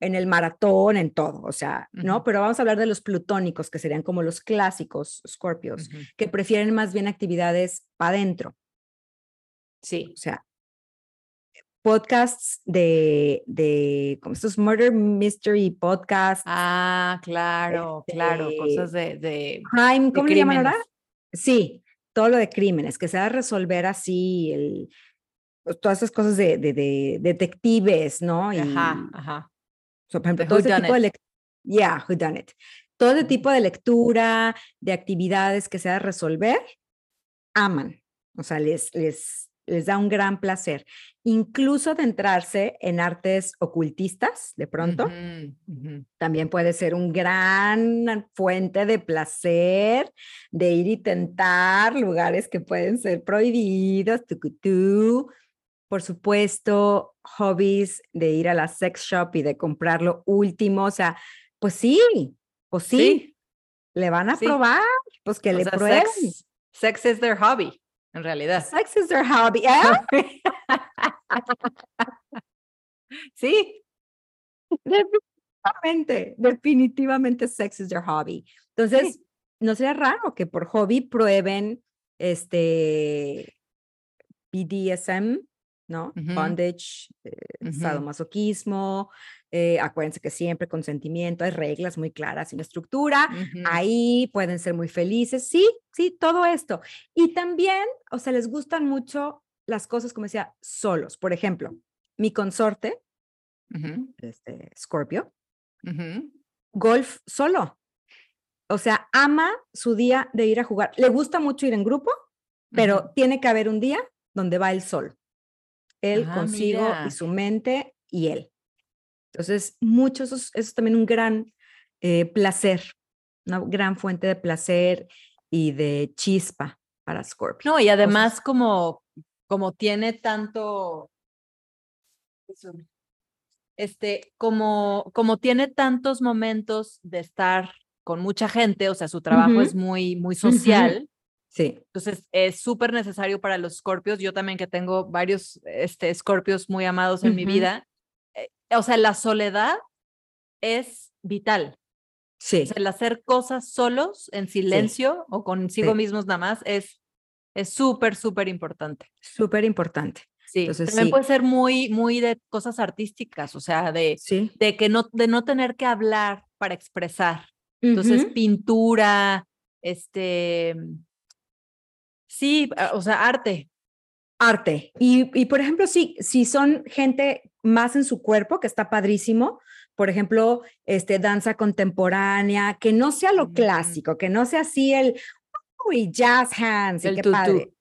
S2: en el maratón, en todo, o sea, ¿no? Pero vamos a hablar de los plutónicos, que serían como los clásicos Scorpios, que prefieren más bien actividades para adentro.
S1: Sí.
S2: O sea, podcasts de, de como estos murder mystery podcasts.
S1: Ah, claro, claro, cosas de, de
S2: crime, ¿cómo le llaman ahora? Sí, todo lo de crímenes, que se va a resolver así, el, pues, todas esas cosas de, de, detectives, ¿no?
S1: ajá, ajá.
S2: por ejemplo, todo ese tipo de yeah, who done it. Todo ese tipo de lectura, de actividades que se va a resolver, aman. O sea, les, les, les da un gran placer, incluso adentrarse en artes ocultistas, de pronto, también puede ser un gran fuente de placer, de ir y tentar lugares que pueden ser prohibidos, por supuesto, hobbies de ir a la sex shop y de comprar lo último, o sea, pues sí, pues sí, le van a probar, pues que le prueben.
S1: sex is their hobby en realidad.
S2: Sex is their hobby. ¿eh?
S1: sí.
S2: Definitivamente, definitivamente sex is their hobby. Entonces, no sería raro que por hobby prueben este BDSM, ¿no? Bondage, eh, sadomasoquismo, eh, acuérdense que siempre consentimiento, hay reglas muy claras y una estructura, ahí pueden ser muy felices, sí, sí, todo esto. Y también, o sea, les gustan mucho las cosas, como decía, solos. Por ejemplo, mi consorte, este, Scorpio, golf solo. O sea, ama su día de ir a jugar. Le gusta mucho ir en grupo, pero tiene que haber un día donde va él solo. Él ah, consigo y su mente y él. Entonces, mucho, eso es, también un gran eh, placer, una gran fuente de placer y de chispa para Scorpio.
S1: No, y además como, como tiene tanto, este, como, como tiene tantos momentos de estar con mucha gente, o sea, su trabajo es muy, muy social.
S2: Sí.
S1: Entonces es súper necesario para los Scorpios. Yo también que tengo varios este, Scorpios muy amados en mi vida, o sea, la soledad es vital.
S2: Sí.
S1: el hacer cosas solos, en silencio o consigo mismos nada más, es es súper, súper importante.
S2: Súper importante.
S1: Sí, Entonces, también puede ser muy, muy de cosas artísticas, o sea, de, de que no, de no tener que hablar para expresar. Entonces, pintura, este, sí, o sea, arte,
S2: arte. Y, y, por ejemplo, si, si son gente más en su cuerpo, que está padrísimo, por ejemplo, este, danza contemporánea, que no sea lo clásico, que no sea así el, uy, jazz hands, el qué padre.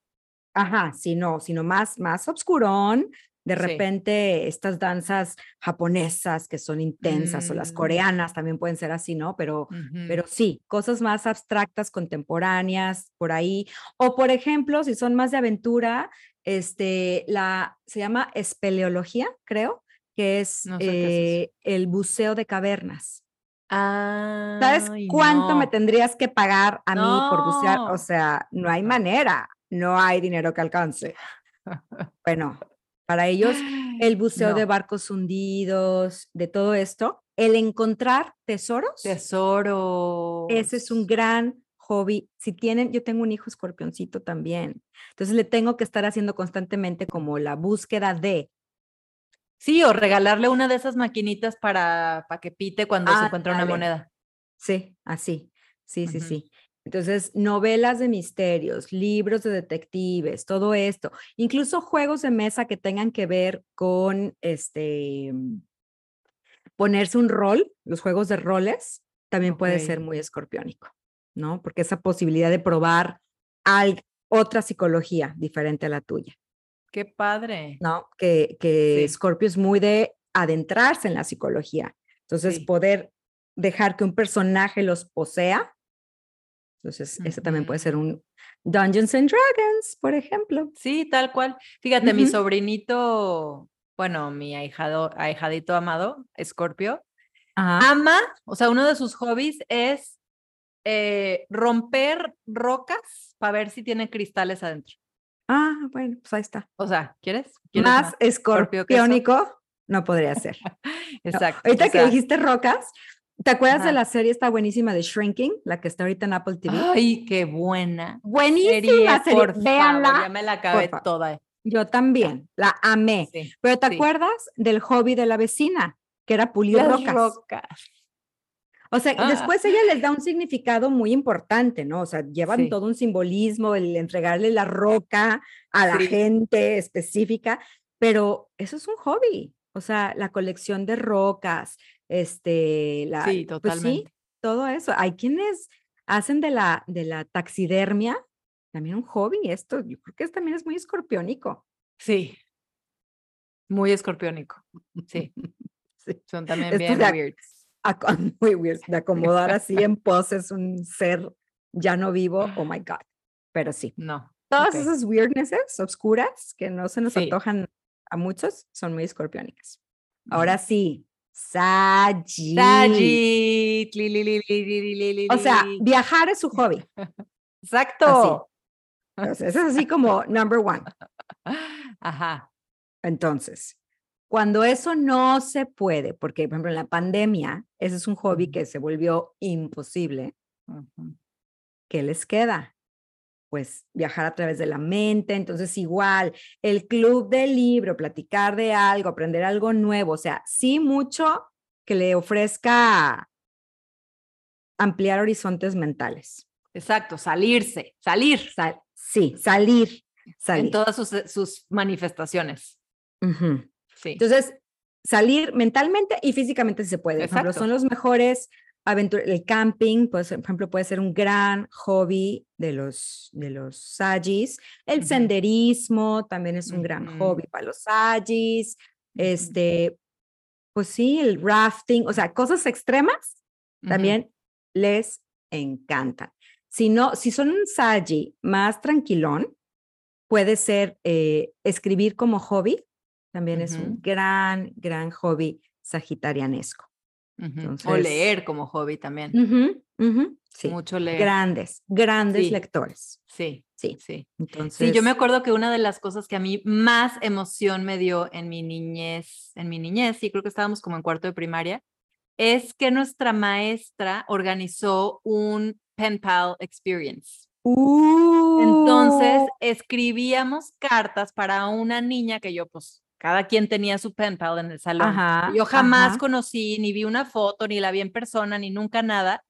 S2: Ajá, sino, sino más, más obscurón, de repente estas danzas japonesas que son intensas o las mm. coreanas también pueden ser así, ¿no? Pero, pero sí, cosas más abstractas, contemporáneas, por ahí. O por ejemplo, si son más de aventura, este, la, se llama espeleología, creo, que es, eh, el buceo de cavernas.
S1: Ah,
S2: ¿Sabes cuánto me tendrías que pagar a mí por bucear? O sea, no hay manera, no hay dinero que alcance. Bueno, para ellos, el buceo de barcos hundidos, de todo esto, el encontrar tesoros.
S1: Tesoros.
S2: Ese es un gran hobby. Si tienen, yo tengo un hijo escorpioncito también. Entonces le tengo que estar haciendo constantemente como la búsqueda de.
S1: Sí, o regalarle una de esas maquinitas para, para que pite cuando se encuentra una moneda.
S2: Sí, así. Sí, sí, sí. Entonces, novelas de misterios, libros de detectives, todo esto, incluso juegos de mesa que tengan que ver con este ponerse un rol, los juegos de roles, también puede ser muy escorpiónico. ¿No? Porque esa posibilidad de probar otra psicología diferente a la tuya.
S1: Qué padre.
S2: ¿No? Que, que Scorpio es muy de adentrarse en la psicología. Entonces, poder dejar que un personaje los posea. Entonces, eso también puede ser un Dungeons and Dragons, por ejemplo.
S1: Sí, tal cual. Fíjate, mi sobrinito, bueno, mi ahijado, ahijadito amado, Scorpio, ama, o sea, uno de sus hobbies es eh, romper rocas para ver si tiene cristales adentro.
S2: Ah, bueno, pues ahí está.
S1: O sea, ¿quieres?
S2: más, escorpiónico no podría ser.
S1: Exacto.
S2: Ahorita que dijiste rocas, ¿te acuerdas de la serie esta buenísima de Shrinking, la que está ahorita en Apple TV?
S1: Ay, qué buena.
S2: Buenísima serie,
S1: por Favor, ya me la acabé toda.
S2: Yo también, la amé. Pero ¿te acuerdas del hobby de la vecina, que era pulir rocas?
S1: rocas?
S2: O sea, ah. después ella les da un significado muy importante, ¿no? O sea, llevan todo un simbolismo, el entregarle la roca a la gente específica, pero eso es un hobby. O sea, la colección de rocas, este, la,
S1: sí, totalmente.
S2: Pues sí, todo eso. Hay quienes hacen de la, de la taxidermia también un hobby. Esto, yo creo que también es muy escorpiónico.
S1: Sí, muy escorpiónico. Sí. Son también bien weirds
S2: muy weird, de acomodar así en poses un ser ya no vivo, oh my God. Pero sí.
S1: No.
S2: Todas esas weirdnesses obscuras que no se nos antojan a muchos son muy escorpiónicas. Ahora sí, Sagit.
S1: Sagit.
S2: O sea, viajar es su hobby.
S1: Exacto.
S2: Entonces, es así como number one.
S1: Ajá.
S2: Entonces, cuando eso no se puede, porque por ejemplo en la pandemia, ese es un hobby que se volvió imposible, ¿qué les queda? Pues viajar a través de la mente, entonces igual, el club del libro, platicar de algo, aprender algo nuevo, o sea, sí mucho que le ofrezca ampliar horizontes mentales.
S1: Exacto, salirse, salir.
S2: sí, salir, salir.
S1: En todas sus, manifestaciones.
S2: Entonces, salir mentalmente y físicamente si se puede. Por ejemplo, son los mejores aventuras. El camping, pues, por ejemplo, puede ser un gran hobby de los, de los sagis. El senderismo también es un gran hobby para los sagis. Este, pues sí, el rafting, o sea, cosas extremas también les encantan. Si no, si son un sagi más tranquilón, puede ser eh, escribir como hobby también es un gran, gran hobby sagitarianesco.
S1: o leer como hobby también.
S2: sí.
S1: Mucho leer.
S2: Grandes, grandes lectores.
S1: Sí, sí, sí. Entonces... Sí, yo me acuerdo que una de las cosas que a mí más emoción me dio en mi niñez, en mi niñez, y creo que estábamos como en cuarto de primaria, es que nuestra maestra organizó un pen pal experience. Entonces
S2: uh.
S1: escribíamos cartas para una niña que yo pues cada quien tenía su pen pal en el salón. Yo jamás conocí, ni vi una foto, ni la vi en persona, ni nunca nada,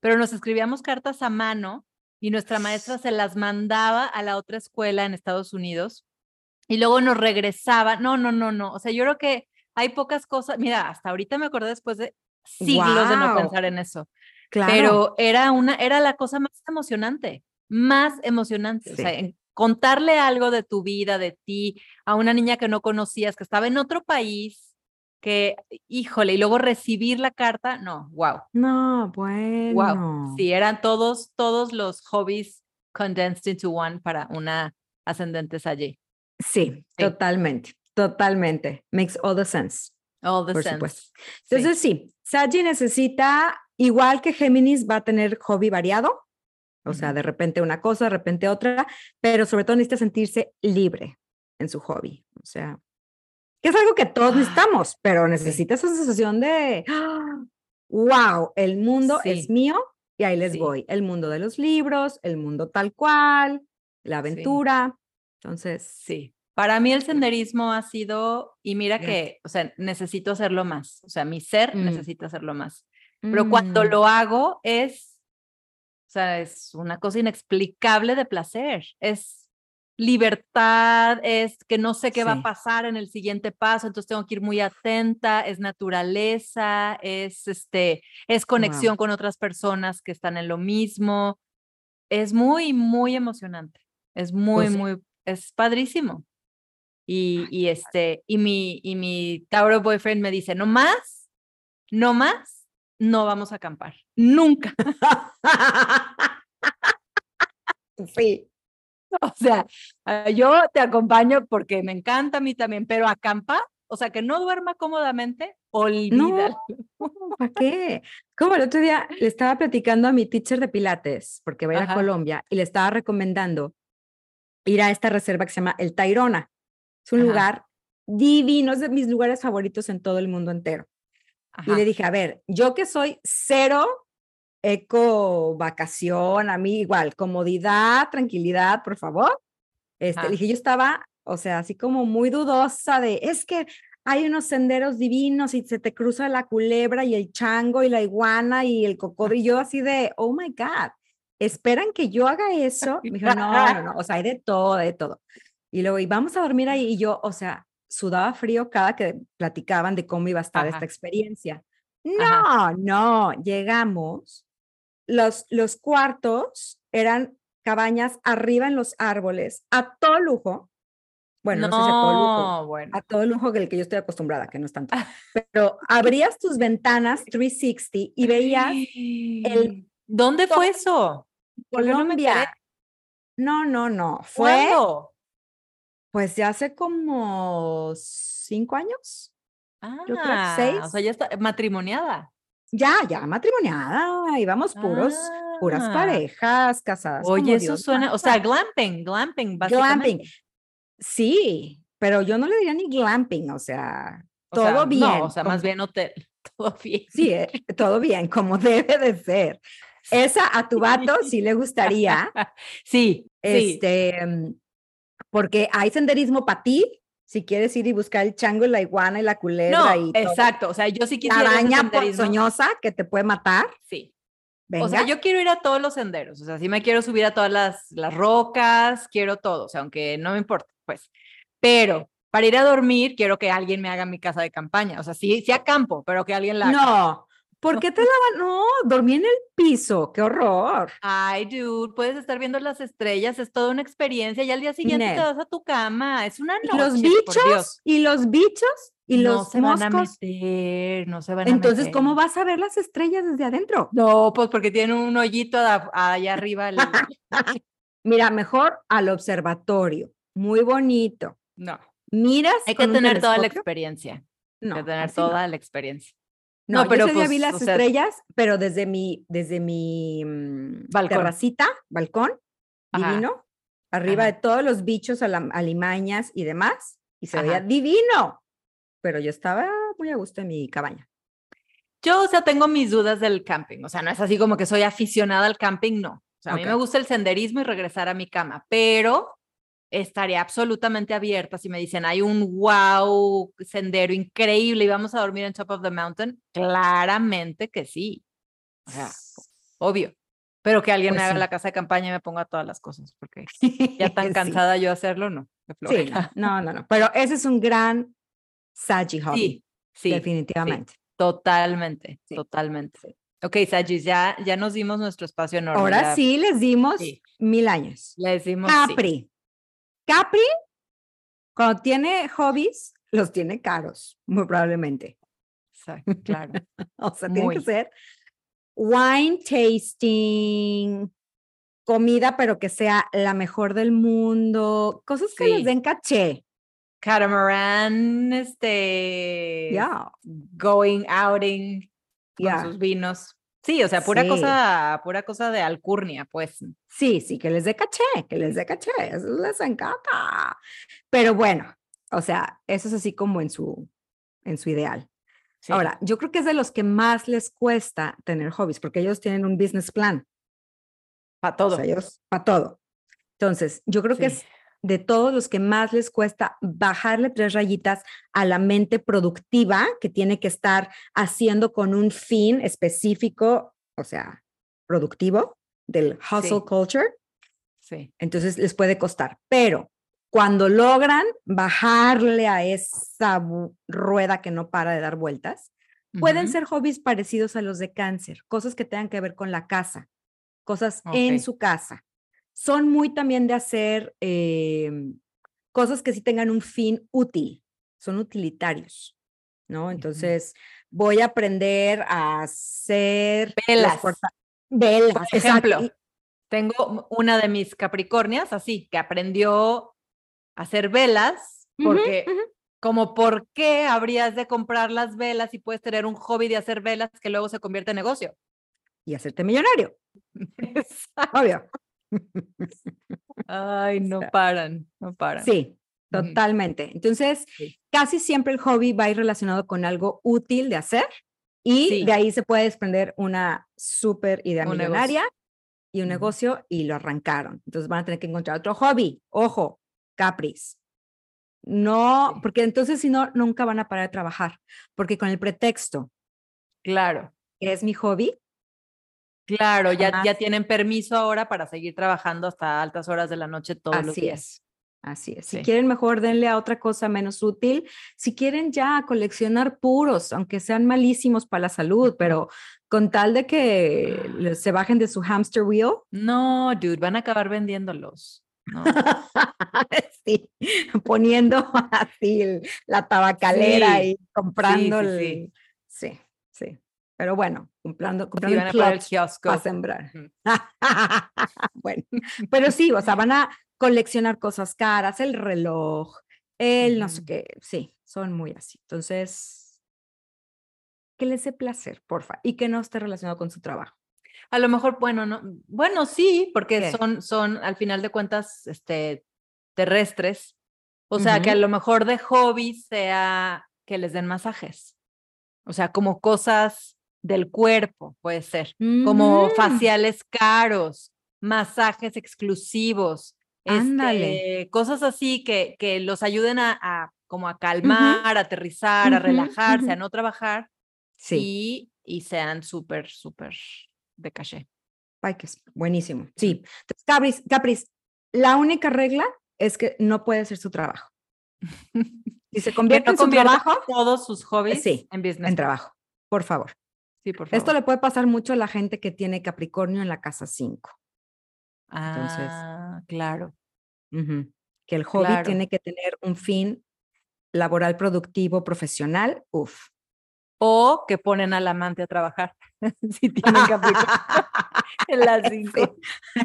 S1: pero nos escribíamos cartas a mano y nuestra maestra se las mandaba a la otra escuela en Estados Unidos y luego nos regresaba. No, no, no, no. O sea, yo creo que hay pocas cosas. Mira, hasta ahorita me acordé después de siglos de no pensar en eso. Claro. Pero era una, era la cosa más emocionante, más emocionante. O sea, en, contarle algo de tu vida, de ti, a una niña que no conocías, que estaba en otro país, que, híjole, y luego recibir la carta, no, wow.
S2: No, bueno. Wow.
S1: Sí, eran todos, todos los hobbies condensed into one para una ascendente allí.
S2: Sí, totalmente, totalmente. Makes all the sense.
S1: All the sense.
S2: Entonces, sí. sí, necesita, igual que Géminis, va a tener hobby variado. O sea, de repente una cosa, de repente otra, pero sobre todo necesita sentirse libre en su hobby. O sea, que es algo que todos ah, necesitamos, pero necesita esa sensación de, wow, el mundo es mío y ahí les voy. El mundo de los libros, el mundo tal cual, la aventura. Entonces,
S1: sí. Para mí el senderismo ha sido, y mira que, o sea, necesito hacerlo más, o sea, mi ser mm. necesita hacerlo más. Pero cuando mm. lo hago es sea, es una cosa inexplicable de placer. Es libertad, es que no sé qué va a pasar en el siguiente paso, entonces tengo que ir muy atenta, es naturaleza, es este, es conexión con otras personas que están en lo mismo. Es muy, muy emocionante. Es muy,
S2: Pues sí.
S1: muy, es padrísimo. Y, y este, y mi, y mi Tauro boyfriend me dice, no más, no más, no vamos a acampar. Nunca.
S2: sí.
S1: O sea, ah, yo te acompaño porque me encanta a mí también, pero acampar, o sea, que no duerma cómodamente, olvídalo.
S2: ¿Para qué? Como el otro día le estaba platicando a mi teacher de Pilates, porque va a ir a. Colombia, y le estaba recomendando ir a esta reserva que se llama El Tairona. Es un
S1: Ajá.
S2: lugar divino, es de mis lugares favoritos en todo el mundo entero. Y
S1: Ajá.
S2: le dije, a ver, yo que soy cero eco vacación, a mí igual, comodidad, tranquilidad, por favor. Este, le dije, yo estaba, o sea, así como muy dudosa de, es que hay unos senderos divinos y se te cruza la culebra y el chango y la iguana y el cocodrilo, así de, oh my God, ¿esperan que yo haga eso? Me dijo, no, no, no, o sea, hay de todo, de todo. Y luego, y vamos a dormir ahí, y yo, o sea, sudaba frío cada que platicaban de cómo iba a estar
S1: Ajá.
S2: esta experiencia.
S1: Ajá.
S2: No, no, llegamos. Los, los cuartos eran cabañas arriba en los árboles, a todo lujo. Bueno, no, sé si a todo lujo,
S1: No, bueno.
S2: a todo lujo del que yo estoy acostumbrada, que no es tanto. Pero abrías tus ventanas 360 y veías el
S1: ¿Dónde fue eso?
S2: Colombia. No, no, no. Fue
S1: ¿Cuándo?
S2: Pues ya hace como cinco años.
S1: Ah,
S2: creo seis.
S1: o sea, ya está matrimoniada.
S2: Ya, ya matrimoniada. Íbamos puros, puras
S1: Ah.
S2: parejas casadas.
S1: Oye, eso
S2: Dios
S1: suena, o sea, glamping, glamping, básicamente.
S2: glamping. Sí, pero yo no le diría ni glamping, o sea,
S1: O sea,
S2: todo bien.
S1: No, o sea, más bien hotel. Todo bien.
S2: Sí, eh, todo bien, como debe de ser. Esa a tu vato sí le gustaría,
S1: Sí, sí.
S2: este, mm, porque hay senderismo para ti, si quieres ir y buscar el chango y la iguana y la culebra
S1: No,
S2: y
S1: exacto. O sea, yo sí
S2: la
S1: quisiera ese
S2: araña ponzoñosa que te puede matar.
S1: Sí.
S2: Venga.
S1: O sea, yo quiero ir a todos los senderos. O sea, sí me quiero subir a todas las, las rocas, quiero todo. O sea, aunque no me importa, pues. Pero para ir a dormir, quiero que alguien me haga mi casa de campaña. O sea, sí, sí acampo, pero que alguien la haga.
S2: no, ¿por qué te la van? No, dormí en el piso, qué horror.
S1: Ay, dude, puedes estar viendo las estrellas, es toda una experiencia y al día siguiente te vas a tu cama, es una
S2: Y
S1: noche,
S2: los
S1: por
S2: bichos,
S1: Dios.
S2: y los bichos, y
S1: no
S2: los
S1: se van a meter, no se van a
S2: Entonces,
S1: meter.
S2: ¿cómo vas a ver las estrellas desde adentro?
S1: No, pues porque tiene un hoyito a- allá arriba. el-
S2: Mira, mejor al observatorio, muy bonito.
S1: No,
S2: Miras.
S1: hay que tener toda la experiencia,
S2: No,
S1: hay que tener
S2: no.
S1: toda la experiencia.
S2: No,
S1: No,
S2: yo
S1: pero
S2: ese día vi
S1: pues,
S2: las
S1: sea-
S2: estrellas, pero desde mi, desde mi mm,
S1: Balcón.
S2: terracita, balcón,
S1: Ajá.
S2: divino, arriba
S1: Ajá.
S2: de todos los bichos, alimañas y demás, y se veía
S1: Ajá.
S2: divino. Pero yo estaba muy a gusto en mi cabaña.
S1: Yo, o sea, tengo mis dudas del camping, o sea, no es así como que soy aficionada al camping, no. O sea, a mí me gusta el senderismo y regresar a mi cama, pero estaría absolutamente abierta si me dicen, hay un wow sendero increíble y vamos a dormir en Top of the Mountain. Claramente que sí. O sea, obvio. Pero que alguien
S2: Pues
S1: me haga
S2: sí.
S1: la casa de campaña y me ponga todas las cosas, porque ya tan
S2: Sí.
S1: cansada yo hacerlo, no.
S2: Sí, no, no, no. Pero ese es un gran Saji hobby,
S1: Sí, sí,
S2: definitivamente.
S1: totalmente,
S2: Sí,
S1: totalmente.
S2: sí.
S1: Ok, Sajis, ya, ya nos dimos nuestro espacio enorme.
S2: Ahora
S1: ya
S2: sí les dimos
S1: Sí.
S2: mil años.
S1: Le decimos sí.
S2: Capri. Cuando tiene hobbies, los tiene caros, muy probablemente.
S1: Exacto, claro.
S2: O sea, tiene que ser wine tasting, comida, pero que sea la mejor del mundo, cosas que les
S1: Sí.
S2: den caché.
S1: Catamaran, este,
S2: Ya,
S1: going outing con
S2: ya.
S1: sus vinos. Sí, o sea, pura
S2: Sí.
S1: cosa, pura cosa de alcurnia, pues.
S2: Sí, sí, que les dé caché, que les dé caché, eso les encanta. Pero bueno, o sea, eso es así como en su, en su ideal.
S1: Sí.
S2: Ahora, yo creo que es de los que más les cuesta tener hobbies, porque ellos tienen un business plan,
S1: para
S2: o
S1: todo.
S2: sea, ellos, para todo. Entonces, yo creo que es de todos los que más les cuesta bajarle tres rayitas a la mente productiva que tiene que estar haciendo con un fin específico, o sea, productivo del hustle
S1: Sí.
S2: culture.
S1: Sí.
S2: Entonces les puede costar, pero cuando logran bajarle a esa rueda que no para de dar vueltas, pueden ser hobbies parecidos a los de cáncer, cosas que tengan que ver con la casa, cosas en su casa. Son muy también de hacer em, cosas que sí tengan un fin útil, son utilitarios, ¿no? Entonces, voy a aprender a hacer
S1: velas.
S2: Velas,
S1: por ejemplo. Tengo una de mis Capricornias, así, que aprendió a hacer velas, porque como por qué habrías de comprar las velas y puedes tener un hobby de hacer velas que luego se convierte en negocio.
S2: Y hacerte millonario. Obvio.
S1: Ay, no paran, no paran.
S2: Sí, totalmente. Entonces, casi siempre el hobby va a ir relacionado con algo útil de hacer y de ahí se puede desprender una súper idea millonaria y un negocio y lo arrancaron. Entonces van a tener que encontrar otro hobby. Ojo, Capris. No, porque entonces si no, nunca van a parar de trabajar, porque con el pretexto.
S1: Claro.
S2: es mi hobby.
S1: Claro, ya, ya tienen permiso ahora para seguir trabajando hasta altas horas de la noche todos
S2: Así
S1: los días.
S2: Es. Así es. Si quieren mejor, denle a otra cosa menos útil. Si quieren ya coleccionar puros, aunque sean malísimos para la salud, pero con tal de que se bajen de su hamster wheel.
S1: No, dude, van a acabar vendiéndolos.
S2: sí, poniendo así la tabacalera y comprando sí, Pero bueno, comprando, comprando
S1: el, kiosco.
S2: para sembrar. bueno, pero sí, o sea, van a coleccionar cosas caras, el reloj, el no sé qué, sí, son muy así. Entonces, que les dé placer, porfa, y que no esté relacionado con su trabajo.
S1: A lo mejor, bueno, no, bueno, sí, porque son, son al final de cuentas, este, terrestres. O sea, que a lo mejor de hobby sea que les den masajes. O sea, como cosas del cuerpo, puede ser, como faciales caros, masajes exclusivos, este, cosas así que, que los ayuden a, como a calmar, a aterrizar, a relajarse, a no trabajar. Sí. Y, y sean súper, súper de caché.
S2: Ay, que es buenísimo. Sí. Entonces, Capris, Capris, la única regla es que no puede ser su trabajo. Si se convierte en su trabajo,
S1: todos sus hobbies en business.
S2: En trabajo, por favor.
S1: Sí, por favor.
S2: Esto le puede pasar mucho a la gente que tiene Capricornio en la casa 5.
S1: Entonces, ah, claro.
S2: Que el hobby tiene que tener un fin laboral productivo, profesional, uf.
S1: O que ponen al amante a trabajar, si tienen Capricornio en las 5.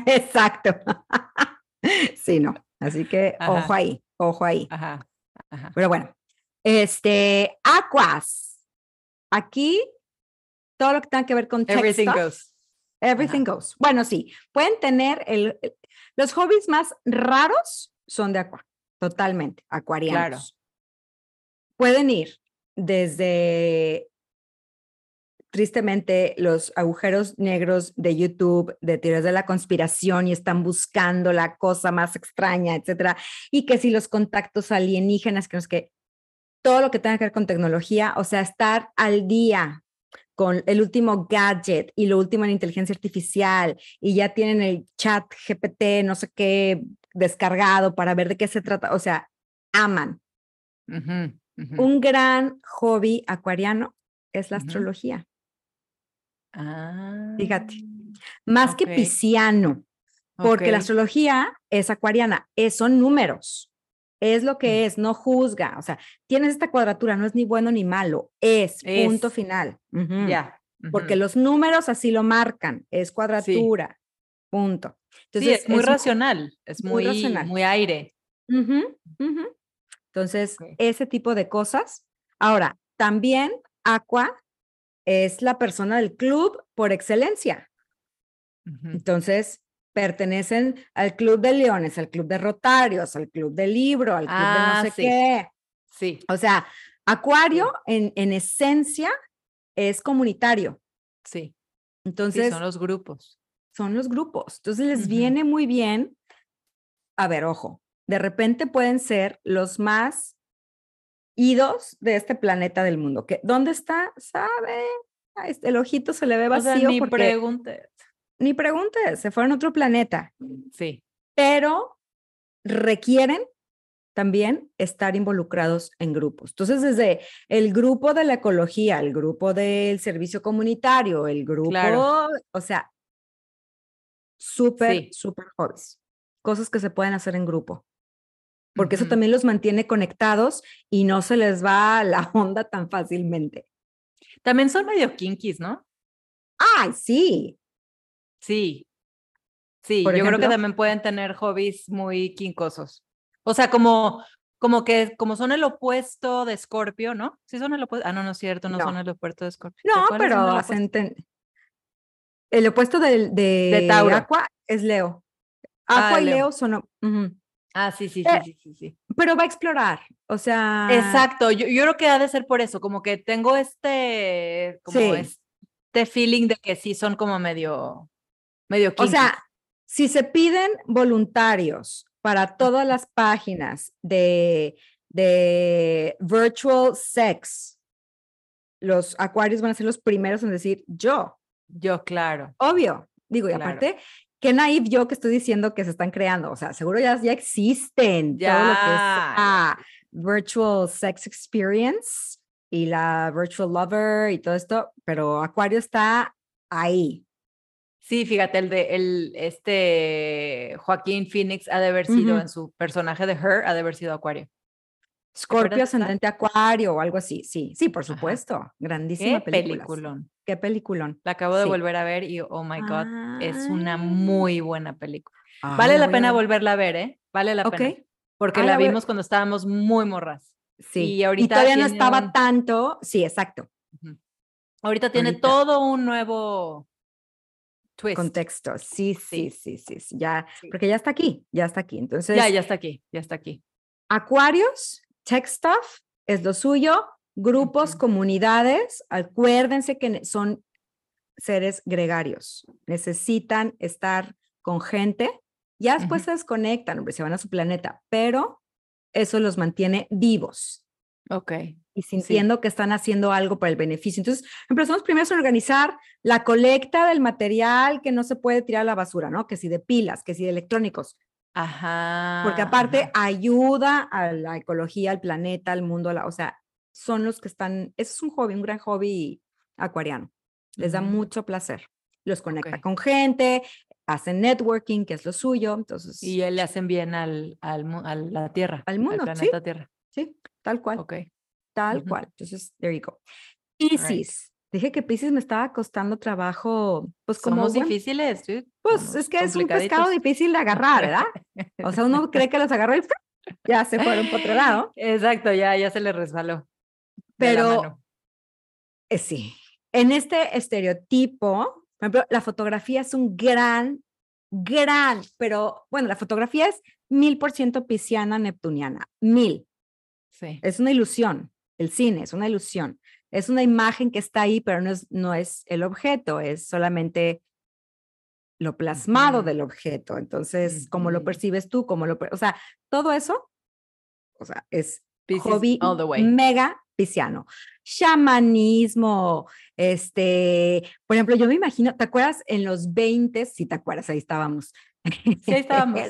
S2: Exacto. sí, no. Así que ojo ahí, ojo ahí. Ajá. Pero bueno, este, Aquas. Aquí, todo lo que tenga que ver con textos.
S1: Everything goes.
S2: Everything goes. Bueno, sí, pueden tener el, los hobbies más raros son de aqua, totalmente, acuarianos. Pueden ir desde tristemente los agujeros negros de YouTube, de teorías de la conspiración y están buscando la cosa más extraña, etcétera. Y que si los contactos alienígenas, que no es que todo lo que tenga que ver con tecnología, o sea, estar al día con el último gadget y lo último en inteligencia artificial y ya tienen el chat GPT, no sé qué, descargado para ver de qué se trata, o sea, aman. Un gran hobby acuariano es la astrología. Fíjate, ah, más que pisciano, porque la astrología es acuariana, es, son números, es lo que es, no juzga, o sea, tienes esta cuadratura, no es ni bueno ni malo, es, punto final.
S1: Ya.
S2: Porque los números así lo marcan, es cuadratura, punto.
S1: Entonces, es muy racional, es muy, racional. muy aire.
S2: Entonces, ese tipo de cosas. Ahora, también Aqua es la persona del club por excelencia. Entonces, pertenecen al club de leones, al club de rotarios, al club del libro, al club de no ah, sé qué.
S1: Sí.
S2: O sea, Acuario en, en, esencia es comunitario.
S1: Sí.
S2: Entonces.
S1: son los grupos.
S2: Son los grupos. Entonces les viene muy bien. A ver, ojo, de repente pueden ser los más idos de este planeta del mundo. Que, ¿Dónde está? ¿Sabe? El ojito se le ve vacío.
S1: ni preguntes.
S2: Ni preguntes, se fueron a otro planeta.
S1: Sí.
S2: Pero requieren también estar involucrados en grupos. Entonces, desde el grupo de la ecología, el grupo del servicio comunitario, el grupo, o sea, súper, súper hobbies. cosas que se pueden hacer en grupo, porque eso también los mantiene conectados y no se les va la onda tan fácilmente.
S1: También son medio kinkies, ¿no?
S2: Ay, sí.
S1: Sí. Sí, yo creo que también pueden tener hobbies muy quincosos. O sea, como, como que como son el opuesto de Scorpio, ¿no? Sí son el opuesto. Ah, no, no es cierto, no, son el opuesto de Scorpio.
S2: No, pero el opuesto de, de, Tauro. Aqua es Leo. Aqua ah, y Leo, son.
S1: Ah, sí, sí,
S2: eh,
S1: sí, sí, sí,
S2: Pero va a explorar, o sea.
S1: Exacto, yo, yo creo que ha de ser por eso, como que tengo este, como este feeling de que sí son como medio, medio
S2: O sea, si se piden voluntarios para todas las páginas de, de virtual sex, los acuarios van a ser los primeros en decir yo.
S1: Yo, claro.
S2: Obvio. Digo, y aparte, qué naive yo que estoy diciendo que se están creando. O sea, seguro ya, ya existen ya. todo lo que es ah, virtual sex experience y la virtual lover y todo esto, pero Acuario está ahí.
S1: Sí, fíjate, el de el, este Joaquín Phoenix ha de haber sido en su personaje de Her, ha de haber sido Acuario.
S2: Scorpio ascendente Acuario o algo así. Sí, sí, por supuesto. Grandísima
S1: Qué peliculón.
S2: Qué peliculón.
S1: La acabo de volver a ver y oh my god, es una muy buena película. vale la pena volverla a ver, ¿eh? Vale la pena. Porque la, vimos cuando estábamos muy morras.
S2: Sí. Y ahorita todavía no estaba tanto. Sí, exacto.
S1: Ahorita tiene todo un nuevo twist.
S2: Contexto. Sí, sí, sí, sí, sí. Ya, porque ya está aquí, ya está aquí. Entonces.
S1: Ya, ya está aquí, ya está aquí.
S2: Acuarios tech stuff es lo suyo, grupos, comunidades, acuérdense que son seres gregarios, necesitan estar con gente, ya después se desconectan, hombre, se van a su planeta, pero eso los mantiene vivos.
S1: Ok.
S2: Y sintiendo que están haciendo algo para el beneficio. Entonces, empezamos primero a organizar la colecta del material que no se puede tirar a la basura, ¿no? Que si de pilas, que si de electrónicos.
S1: Ajá.
S2: Porque aparte ayuda a la ecología, al planeta, al mundo, o sea, son los que están, eso es un hobby, un gran hobby acuariano. Les da mucho placer. Los conecta con gente, hacen networking, que es lo suyo. Entonces,
S1: y le hacen bien al, al, a la Tierra.
S2: Al mundo,
S1: al planeta
S2: ¿sí?
S1: Tierra.
S2: Sí, tal cual.
S1: Ok.
S2: Tal cual. Entonces, there you go. Isis. Dije que Pisces me estaba costando trabajo, pues como...
S1: Somos difíciles, ¿sí?
S2: Pues es que es un pescado difícil de agarrar, ¿verdad? O sea, uno cree que los agarró y ya se fueron por otro lado.
S1: Exacto, ya, ya se le resbaló.
S2: Pero, eh, sí, en este estereotipo, por ejemplo, la fotografía es un gran, gran, pero bueno, la fotografía es mil por ciento pisciana neptuniana, mil.
S1: Sí.
S2: Es una ilusión, el cine es una ilusión es una imagen que está ahí, pero no es, no es el objeto, es solamente lo plasmado del objeto. Entonces, cómo lo percibes tú, cómo lo, o sea, todo eso, o sea, es hobby mega pisciano. Shamanismo, este, por ejemplo, yo me imagino, ¿te acuerdas en los 20, si te acuerdas, ahí estábamos.
S1: Sí, ahí estábamos.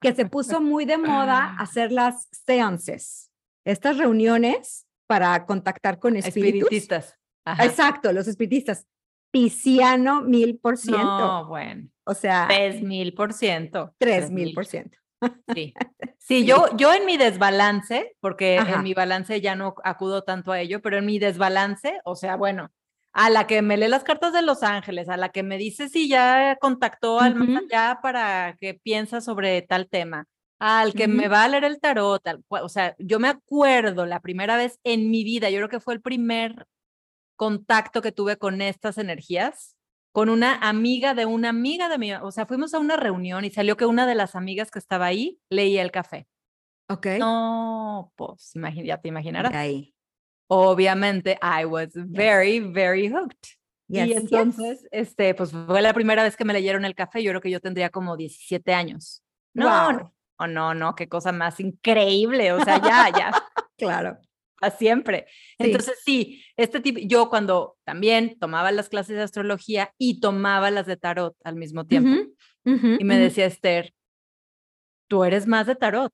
S2: que se puso muy de moda hacer las seances, estas reuniones para contactar con espíritus.
S1: Espiritistas.
S2: Exacto, los espiritistas. Pisciano mil por ciento.
S1: No, bueno.
S2: O sea.
S1: Tres mil por ciento.
S2: Tres mil por ciento.
S1: Sí. Sí, yo, yo en mi desbalance, porque en mi balance ya no acudo tanto a ello, pero en mi desbalance, o sea, bueno, a la que me lee las cartas de Los Ángeles, a la que me dice si ya contactó al más allá para que piensa sobre tal tema, al que me va a leer el tarot, o sea, yo me acuerdo la primera vez en mi vida, yo creo que fue el primer contacto que tuve con estas energías, con una amiga de una amiga de mi, o sea, fuimos a una reunión y salió que una de las amigas que estaba ahí leía el café.
S2: Ok.
S1: No, pues ya te imaginarás.
S2: Ahí.
S1: Obviamente, I was very, very hooked. y entonces, este, pues fue la primera vez que me leyeron el café. Yo creo que yo tendría como 17 años. No, oh, no, no, qué cosa más increíble, o sea, ya, ya.
S2: claro.
S1: A siempre. Entonces, sí, este tipo, yo cuando también tomaba las clases de astrología y tomaba las de tarot al mismo tiempo, y me decía Esther, tú eres más de tarot.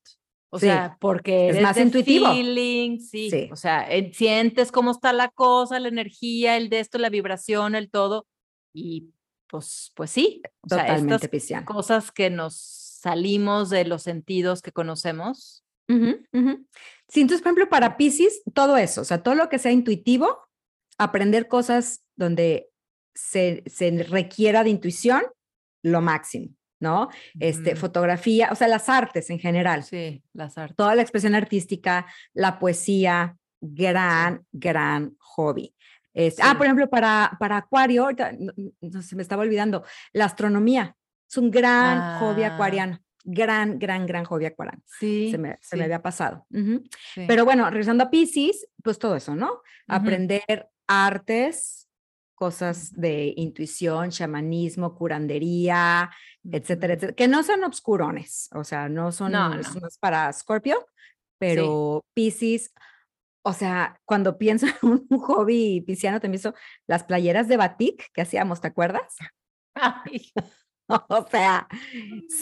S1: O sea, porque
S2: es más intuitivo.
S1: Feeling, sí. O sea, sientes cómo está la cosa, la energía, el de esto, la vibración, el todo. Y pues, pues sí.
S2: Totalmente pisciano.
S1: Cosas que nos salimos de los sentidos que conocemos.
S2: Sí, entonces, por ejemplo, para Pisces, todo eso, o sea, todo lo que sea intuitivo, aprender cosas donde se, se requiera de intuición, lo máximo. ¿no? Este, fotografía, o sea, las artes en general.
S1: Sí, las artes.
S2: Toda la expresión artística, la poesía, gran, gran hobby. Ah, por ejemplo, para, para Acuario, no, se me estaba olvidando, la astronomía. Es un gran hobby ah. acuariano. Gran, gran, gran hobby acuariano.
S1: Sí.
S2: Se me, se me había pasado. Pero bueno, regresando a Pisces, pues todo eso, ¿no? Aprender artes, cosas de intuición, chamanismo, curandería, etcétera, etcétera, que no son obscurones, o sea, no son no, para Scorpio, pero Pisces, o sea, cuando pienso en un hobby pisciano, también hizo las playeras de batik que hacíamos, ¿te acuerdas? o sea,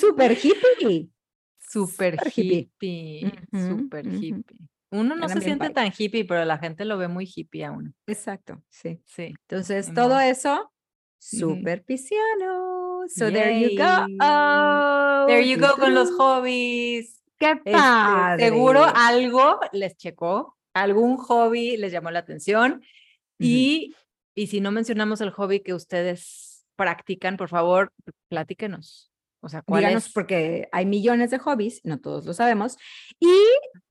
S2: súper hippie.
S1: Súper hippie, súper hippie. Uno no se siente tan hippie, pero la gente lo ve muy hippie a uno.
S2: Exacto, sí.
S1: Sí.
S2: Entonces, todo eso, súper pisciano. So there you go.
S1: there you go con los hobbies.
S2: Qué este, padre.
S1: seguro algo les checó, algún hobby les llamó la atención. y, y si no mencionamos el hobby que ustedes practican, por favor, platíquenos. O sea, ¿cuál
S2: Díganos, porque hay millones de hobbies, no todos lo sabemos. Y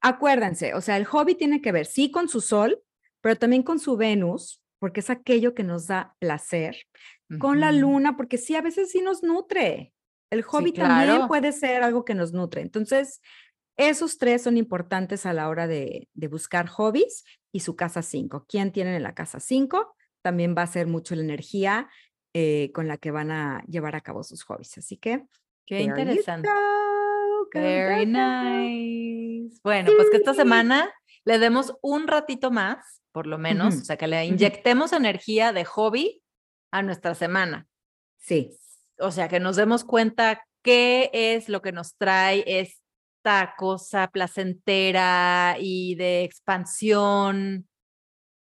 S2: acuérdense, o sea, el hobby tiene que ver, sí, con su sol, pero también con su Venus, porque es aquello que nos da placer, con la luna, porque sí, a veces sí nos nutre. El hobby también puede ser algo que nos nutre. Entonces, esos tres son importantes a la hora de, buscar hobbies y su casa 5. ¿Quién tiene en la casa 5? También va a ser mucho la energía eh, con la que van a llevar a cabo sus hobbies. Así que.
S1: Qué interesante. Very nice. Bueno, pues que esta semana le demos un ratito más, por lo menos, o sea, que le inyectemos energía de hobby a nuestra semana.
S2: Sí.
S1: O sea, que nos demos cuenta qué es lo que nos trae esta cosa placentera y de expansión.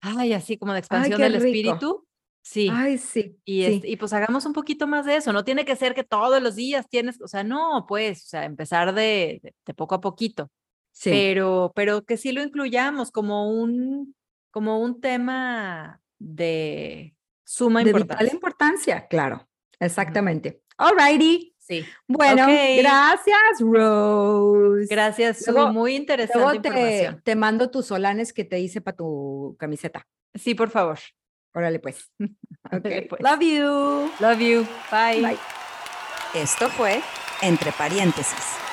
S1: Ay, así como de expansión del espíritu. Sí.
S2: Ay, sí.
S1: Y, y pues hagamos un poquito más de eso. No tiene que ser que todos los días tienes, o sea, no, pues, o sea, empezar de, de, poco a poquito. Sí. Pero, pero que sí lo incluyamos como un, como un tema de suma
S2: de
S1: importancia.
S2: Vital importancia, claro. Exactamente. All righty.
S1: Sí.
S2: Bueno, gracias, Rose.
S1: Gracias, muy interesante
S2: te, te, mando tus solanes que te hice para tu camiseta.
S1: Sí, por favor.
S2: Órale pues.
S1: Okay. pues.
S2: Love you.
S1: Love you. Bye.
S2: Bye. Esto fue Entre Paréntesis.